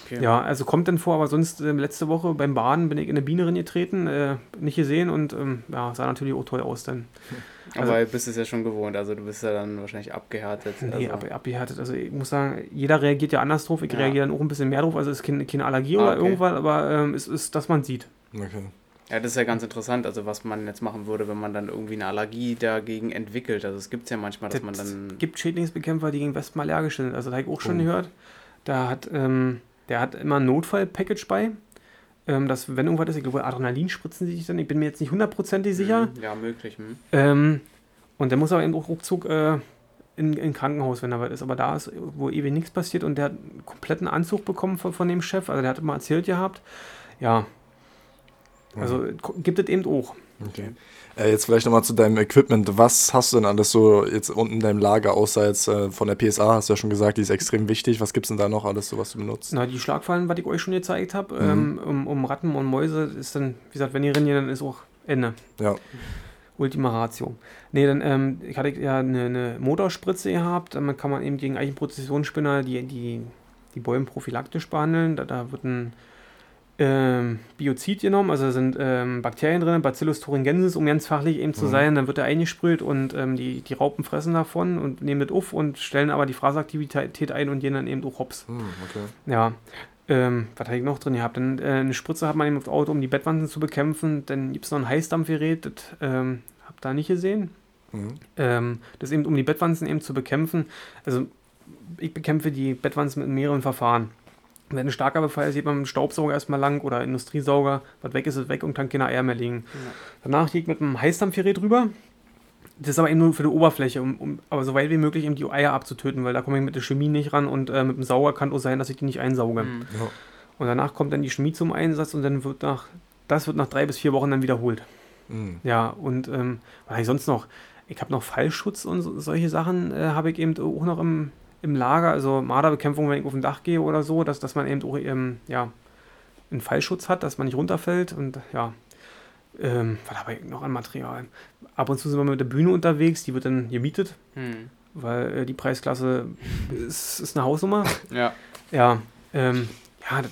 Okay. Ja, also kommt dann vor, aber sonst äh, letzte Woche beim Baden bin ich in eine Biene getreten, äh, nicht gesehen und ähm, ja, sah natürlich auch toll aus dann. Also, aber du bist es ja schon gewohnt, also du bist ja dann wahrscheinlich abgehärtet. Nee, also. ab, abgehärtet. Also ich muss sagen, jeder reagiert ja anders drauf. Ich ja. reagiere dann auch ein bisschen mehr drauf. Also es ist keine, keine Allergie ah, oder okay. irgendwas, aber ähm, es ist, dass man sieht. Okay. Ja, das ist ja ganz interessant, also was man jetzt machen würde, wenn man dann irgendwie eine Allergie dagegen entwickelt. Also es gibt es ja manchmal, dass das man dann. Es gibt Schädlingsbekämpfer, die gegen Wespen allergisch sind. Also da habe ich auch schon oh. gehört. Da hat, ähm, der hat immer ein Notfall-Package bei. Ähm, dass, wenn irgendwas ist, ich glaube, Adrenalin spritzen sie sich dann. Ich bin mir jetzt nicht hundertprozentig sicher. Ja, möglich. Hm. Ähm, und der muss aber eben auch ruckzuck äh, in, in Krankenhaus, wenn er was ist. Aber da ist wo ewig nichts passiert und der hat einen kompletten Anzug bekommen von, von dem Chef. Also der hat immer erzählt gehabt. Ja. Also mhm. gibt es eben auch. Okay. Äh, jetzt vielleicht nochmal zu deinem Equipment. Was hast du denn alles so jetzt unten in deinem Lager, außer jetzt äh, von der PSA, hast du ja schon gesagt, die ist extrem wichtig. Was gibt es denn da noch alles, so was du benutzt? Na, die Schlagfallen, was ich euch schon gezeigt habe, mhm. ähm, um, um, Ratten und Mäuse, ist dann, wie gesagt, wenn die rennen, dann ist auch Ende. Ja. Ultima Ratio. Nee, dann, ähm, ich hatte ja eine, eine Motorspritze gehabt, damit kann man eben gegen Eichenprozessionsspinner die, die, die Bäume prophylaktisch behandeln. Da, da wird ein ähm, Biozid genommen, also sind ähm, Bakterien drin, Bacillus thuringiensis, um ganz fachlich eben zu mhm. sein, dann wird er eingesprüht und ähm, die, die Raupen fressen davon und nehmen das auf und stellen aber die Fraßaktivität ein und gehen dann eben auch hops. Mhm, okay. Ja. Ähm, was habe ich noch drin gehabt? Dann, äh, eine Spritze hat man eben auf das Auto, um die Bettwanzen zu bekämpfen. Dann gibt es noch ein Heißdampfgerät, das ähm, habt ihr nicht gesehen. Mhm. Ähm, das eben, um die Bettwanzen eben zu bekämpfen. Also ich bekämpfe die Bettwanzen mit mehreren Verfahren. Wenn ein starker Befall ist, geht man mit dem Staubsauger erstmal lang oder Industriesauger, was weg ist, ist weg und kann keine Eier mehr legen. Danach liegt mit einem Heißdampfgerät drüber. Das ist aber eben nur für die Oberfläche, um, um aber so weit wie möglich eben die Eier abzutöten, weil da komme ich mit der Chemie nicht ran und äh, mit dem Sauger kann auch sein, dass ich die nicht einsauge. Mhm. Ja. Und danach kommt dann die Chemie zum Einsatz und dann wird nach, das wird nach drei bis vier Wochen dann wiederholt. Mhm. Ja, und ähm, was hab ich sonst noch, ich habe noch Fallschutz und so, solche Sachen äh, habe ich eben auch noch im, im Lager, also Marderbekämpfung, wenn ich auf dem Dach gehe oder so, dass, dass man eben auch ähm, ja, einen Fallschutz hat, dass man nicht runterfällt und ja, ähm, was habe ich noch an Material? Ab und zu sind wir mit der Bühne unterwegs, die wird dann gemietet, Hm. weil äh, die Preisklasse ist, ist eine Hausnummer. Ja. Ja, ähm, ja, das,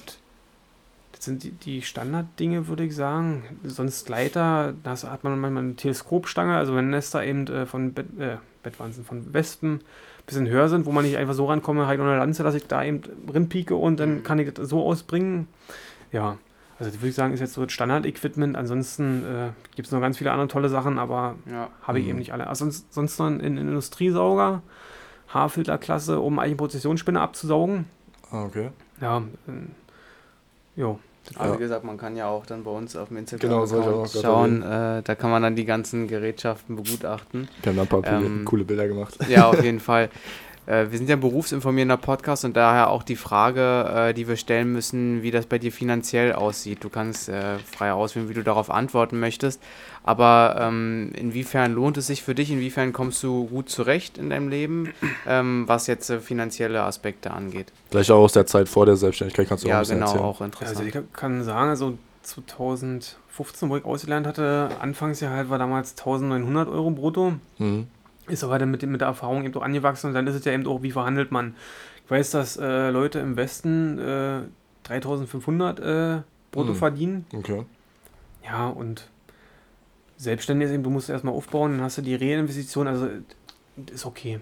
das sind die, die Standarddinge, würde ich sagen. Sonst Leiter, da hat man manchmal eine Teleskopstange, also wenn Nester eben äh, von Bett, äh, Bettwanzen, von Wespen bisschen höher sind, wo man nicht einfach so rankomme, halt noch eine Lanze, dass ich da eben rinpieke und dann kann ich das so ausbringen. Ja, also das würde ich sagen, ist jetzt so das Standard-Equipment. Ansonsten äh, gibt es noch ganz viele andere tolle Sachen, aber Ja. habe ich Mhm. eben nicht alle. Also sonst, sonst noch einen Industriesauger, Haarfilterklasse, um eigentlich Prozessionsspinne abzusaugen. Ah, okay. Ja, äh, jo. Aber Ja. wie gesagt, man kann ja auch dann bei uns auf dem Genau, Instagram-Account grad schauen. Äh, da kann man dann die ganzen Gerätschaften begutachten. Wir haben da ein paar Ähm, coole Bilder gemacht. Ja, auf jeden Fall. Äh, wir sind ja ein berufsinformierender Podcast und daher auch die Frage, äh, die wir stellen müssen, wie das bei dir finanziell aussieht. Du kannst äh, frei auswählen, wie du darauf antworten möchtest. Aber ähm, inwiefern lohnt es sich für dich? Inwiefern kommst du gut zurecht in deinem Leben, ähm, was jetzt äh, finanzielle Aspekte angeht? Vielleicht auch aus der Zeit vor der Selbstständigkeit kannst du auch Ja, ein bisschen genau, erzählen. auch interessant. Also ich kann sagen, also 2015, wo ich ausgelernt hatte, Anfangsgehalt war damals 1900 Euro brutto. Mhm. Ist aber dann mit, mit der Erfahrung eben auch angewachsen und dann ist es ja eben auch, wie verhandelt man. Ich weiß, dass äh, Leute im Westen äh, 3500 äh, brutto Mhm. verdienen. Okay. Ja, und selbstständig ist eben, du musst erstmal aufbauen, dann hast du die Reinvestition, also ist okay.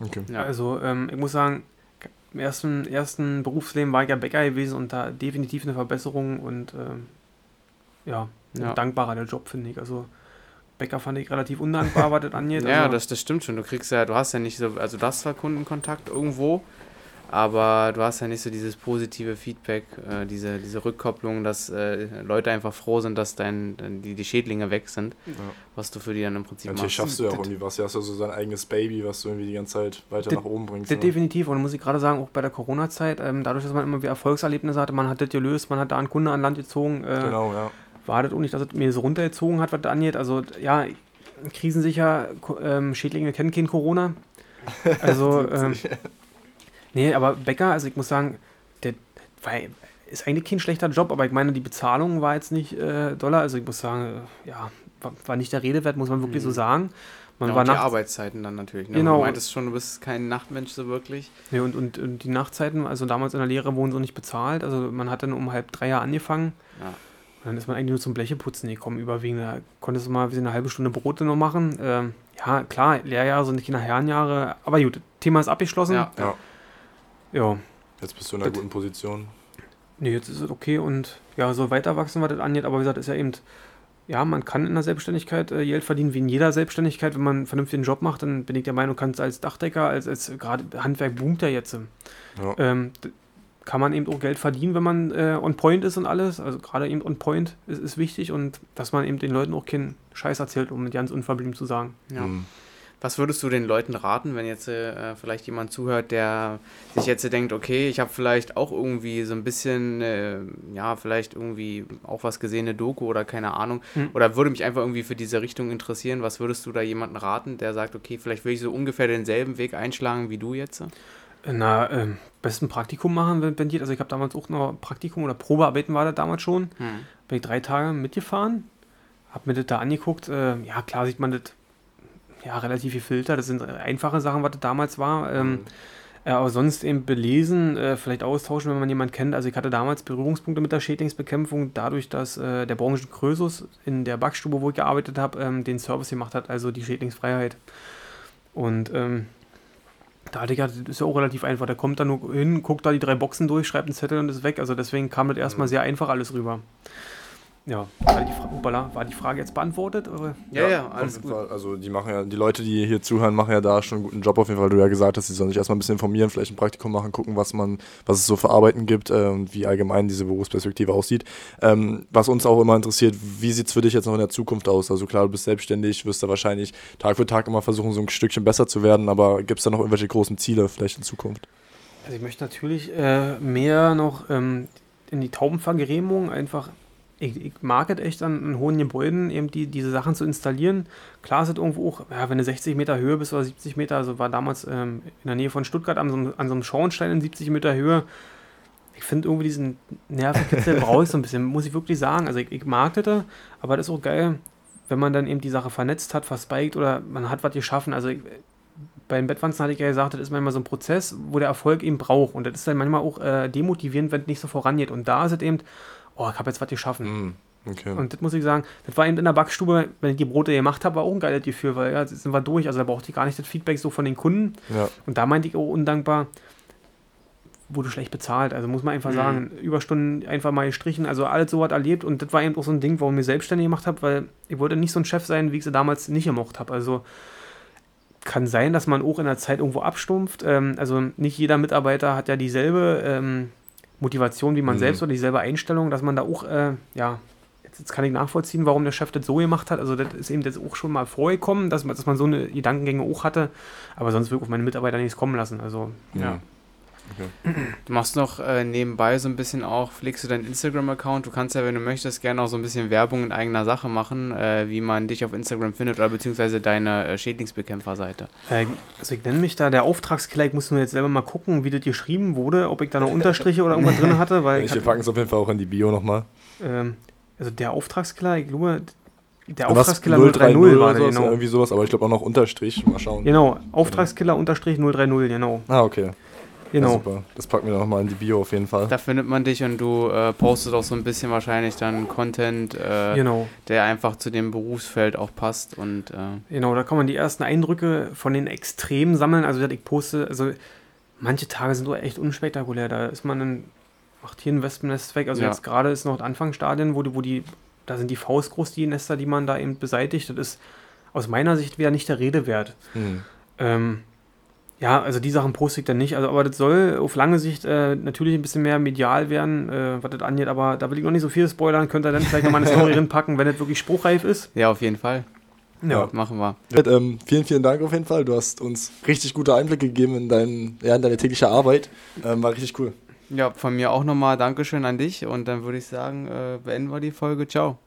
Okay. ja. Also ähm, ich muss sagen, im ersten, ersten Berufsleben war ich ja Bäcker gewesen und da definitiv eine Verbesserung und ähm, ja, ein Ja. dankbarer der Job, finde ich. Also Bäcker fand ich relativ undankbar, was das angeht. Ja, also, das, das stimmt schon. Du kriegst ja, du hast ja nicht so, also du hast zwar Kundenkontakt irgendwo, aber du hast ja nicht so dieses positive Feedback, äh, diese, diese Rückkopplung, dass äh, Leute einfach froh sind, dass dein, dein- die, die Schädlinge weg sind, Ja. was du für die dann im Prinzip Natürlich machst. schaffst du ja auch Das- irgendwie was. Ja, hast du so sein eigenes Baby, was du irgendwie die ganze Zeit weiter Das- nach oben bringst. Das ne? definitiv. Und muss ich gerade sagen, auch bei der Corona-Zeit, ähm, dadurch, dass man immer wieder Erfolgserlebnisse hatte, man hat das gelöst, man hat da einen Kunde an Land gezogen, äh, Genau, ja. War das auch nicht, dass es mir so runtergezogen hat, was das angeht. Also ja, krisensicher, ähm, Schädlinge kennen kein Corona. Also, ähm, nee, aber Bäcker, also ich muss sagen, der war, ist eigentlich kein schlechter Job, aber ich meine, die Bezahlung war jetzt nicht äh, doller. Also ich muss sagen, äh, ja, war, war nicht der Rede wert, muss man wirklich so Mhm. sagen. Man ja, war und die nachts Arbeitszeiten dann natürlich. Ne? Genau. Du meintest schon, du bist kein Nachtmensch so wirklich. Ja, und, und, und die Nachtzeiten, also damals in der Lehre wurden so nicht bezahlt. Also man hat dann um halb drei Jahr angefangen. Ja. Und dann ist man eigentlich nur zum Blecheputzen gekommen, überwiegend. Da konntest du mal wie eine halbe Stunde Brote noch machen. Ähm, ja, klar, Lehrjahre sind keine Herrenjahre. Aber gut, Thema ist abgeschlossen. Ja. Ja. Ja, Jetzt bist du in einer Das- guten Position. nee, jetzt ist es okay und ja, so weiter wachsen, was das angeht. Aber wie gesagt, ist ja eben, ja, man kann in der Selbstständigkeit äh, Geld verdienen, wie in jeder Selbstständigkeit. Wenn man einen vernünftigen Job macht, dann bin ich der Meinung, kannst als Dachdecker, als, als gerade Handwerk boomt ja jetzt. Ja. ähm, kann man eben auch Geld verdienen, wenn man äh, on point ist und alles. Also gerade eben on point ist, ist wichtig und dass man eben den Leuten auch keinen Scheiß erzählt, um ganz unverblieben zu sagen. Ja. Mhm. Was würdest du den Leuten raten, wenn jetzt äh, vielleicht jemand zuhört, der sich jetzt denkt, okay, ich habe vielleicht auch irgendwie so ein bisschen, äh, ja, vielleicht irgendwie auch was gesehen, eine Doku oder keine Ahnung, Hm. oder würde mich einfach irgendwie für diese Richtung interessieren. Was würdest du da jemanden raten, der sagt, okay, vielleicht will ich so ungefähr denselben Weg einschlagen wie du jetzt? Na, ähm, besten Praktikum machen, wenn, geht. Also ich habe damals auch noch Praktikum oder Probearbeiten war das damals schon. Hm. Bin ich drei Tage mitgefahren, habe mir das da angeguckt. Äh, ja, klar sieht man das ja relativ viel Filter. Das sind einfache Sachen, was das damals war. Ähm, äh, aber sonst eben belesen, äh, vielleicht austauschen, wenn man jemanden kennt. Also ich hatte damals Berührungspunkte mit der Schädlingsbekämpfung, dadurch, dass äh, der Branchen Krösus in der Backstube, wo ich gearbeitet habe, ähm, den Service gemacht hat, also die Schädlingsfreiheit. Und ähm, da hatte ich ja, das ist ja auch relativ einfach. Der kommt da nur hin, guckt da die drei Boxen durch, schreibt einen Zettel und ist weg. Also deswegen kam das erstmal Mhm. sehr einfach alles rüber. Ja, war die, Fra Upala, war die Frage jetzt beantwortet? Oder? Ja, ja, auf alles gut. Fall. Also die machen ja, die Leute, die hier zuhören, machen ja da schon einen guten Job auf jeden Fall. Du ja gesagt hast, sie sollen sich erstmal ein bisschen informieren, vielleicht ein Praktikum machen, gucken, was man, was es so für Arbeiten gibt äh, und wie allgemein diese Berufsperspektive aussieht. Ähm, was uns auch immer interessiert, wie sieht es für dich jetzt noch in der Zukunft aus? Also klar, du bist selbstständig, wirst da wahrscheinlich Tag für Tag immer versuchen, so ein Stückchen besser zu werden, aber gibt es da noch irgendwelche großen Ziele vielleicht in Zukunft? Also ich möchte natürlich äh, mehr noch ähm, in die Taubenvergrämung einfach. Ich, ich mag es echt an, an hohen Gebäuden, eben die, diese Sachen zu installieren. Klar ist es irgendwo auch, ja, wenn du 60 Meter Höhe bist oder 70 Meter, also war damals ähm, in der Nähe von Stuttgart an so, einem- an so einem Schornstein in 70 Meter Höhe. Ich finde irgendwie diesen Nervenkitzel brauche ich so ein bisschen, muss ich wirklich sagen. Also ich, ich mag das, da, aber das ist auch geil, wenn man dann eben die Sache vernetzt hat, verspiked oder man hat was geschaffen. Also ich, bei den Bettwanzen hatte ich ja gesagt, das ist manchmal so ein Prozess, wo der Erfolg eben braucht. Und das ist dann manchmal auch äh, demotivierend, wenn es nicht so vorangeht. Und da ist es eben, oh, ich habe jetzt was geschaffen. Hm, okay. Und das muss ich sagen, das war eben in der Backstube, wenn ich die Brote gemacht habe, war auch ein geiles Gefühl, weil ja, jetzt sind wir durch. Also da brauchte ich gar nicht das Feedback so von den Kunden. ja. Und da meinte ich auch undankbar, wurde schlecht bezahlt. Also muss man einfach Mhm. sagen, Überstunden einfach mal gestrichen, also alles so was erlebt. Und das war eben auch so ein Ding, warum ich mich selbstständig gemacht habe, weil ich wollte nicht so ein Chef sein, wie ich sie damals nicht gemocht habe. Also kann sein, dass man auch in der Zeit irgendwo abstumpft. Ähm, also nicht jeder Mitarbeiter hat ja dieselbe ähm, Motivation wie man Mhm. selbst oder dieselbe Einstellung, dass man da auch, äh, ja, jetzt, jetzt kann ich nachvollziehen, warum der Chef das so gemacht hat. Also das ist eben jetzt auch schon mal vorgekommen, dass man, dass man so eine Gedankengänge auch hatte. Aber sonst würde ich auf meine Mitarbeiter nichts kommen lassen. Also, ja. Hm. Du machst noch äh, nebenbei so ein bisschen auch, pflegst du deinen Instagram-Account. Du kannst ja, wenn du möchtest, gerne auch so ein bisschen Werbung in eigener Sache machen, äh, wie man dich auf Instagram findet oder beziehungsweise deine äh, Schädlingsbekämpferseite. Äh, also ich nenne mich da der Auftragskiller. Ich muss nur jetzt selber mal gucken, wie das geschrieben wurde, ob ich da noch Unterstriche oder irgendwas drin hatte, weil ich Wir packen es auf jeden Fall auch in die Bio nochmal. ähm, also der Auftragskiller, ich glaube, der? Auftragskiller 030 030 war oder der, sowas, genau. Irgendwie sowas, aber ich glaube auch noch Unterstrich. Mal schauen. Genau, Auftragskiller unterstrich 030, genau. Ah, okay. Ja, Genau. super. Das packen wir dann nochmal in die Bio auf jeden Fall. Da findet man dich und du äh, postest auch so ein bisschen wahrscheinlich dann Content, äh, Genau, der einfach zu dem Berufsfeld auch passt und äh, genau, da kann man die ersten Eindrücke von den Extremen sammeln. Also ich poste, also manche Tage sind echt unspektakulär. Da ist man dann, macht hier ein Wespennest weg. Also Ja. jetzt gerade ist noch das Anfangsstadien, wo die, wo die, da sind die Faustgroß, die Nester, die man da eben beseitigt. Das ist aus meiner Sicht wieder nicht der Rede wert. Hm. Ähm, ja, also die Sachen poste ich dann nicht. Also, aber das soll auf lange Sicht äh, natürlich ein bisschen mehr medial werden, äh, was das angeht. Aber da will ich noch nicht so viel spoilern. Könnt ihr dann vielleicht nochmal eine Story reinpacken, wenn das wirklich spruchreif ist. ja, auf jeden Fall. Ja. Machen wir. Ähm, vielen, vielen Dank auf jeden Fall. Du hast uns richtig gute Einblicke gegeben in, dein, ja, in deine tägliche Arbeit. Ähm, war richtig cool. Ja, von mir auch nochmal Dankeschön an dich und dann würde ich sagen, äh, beenden wir die Folge. Ciao.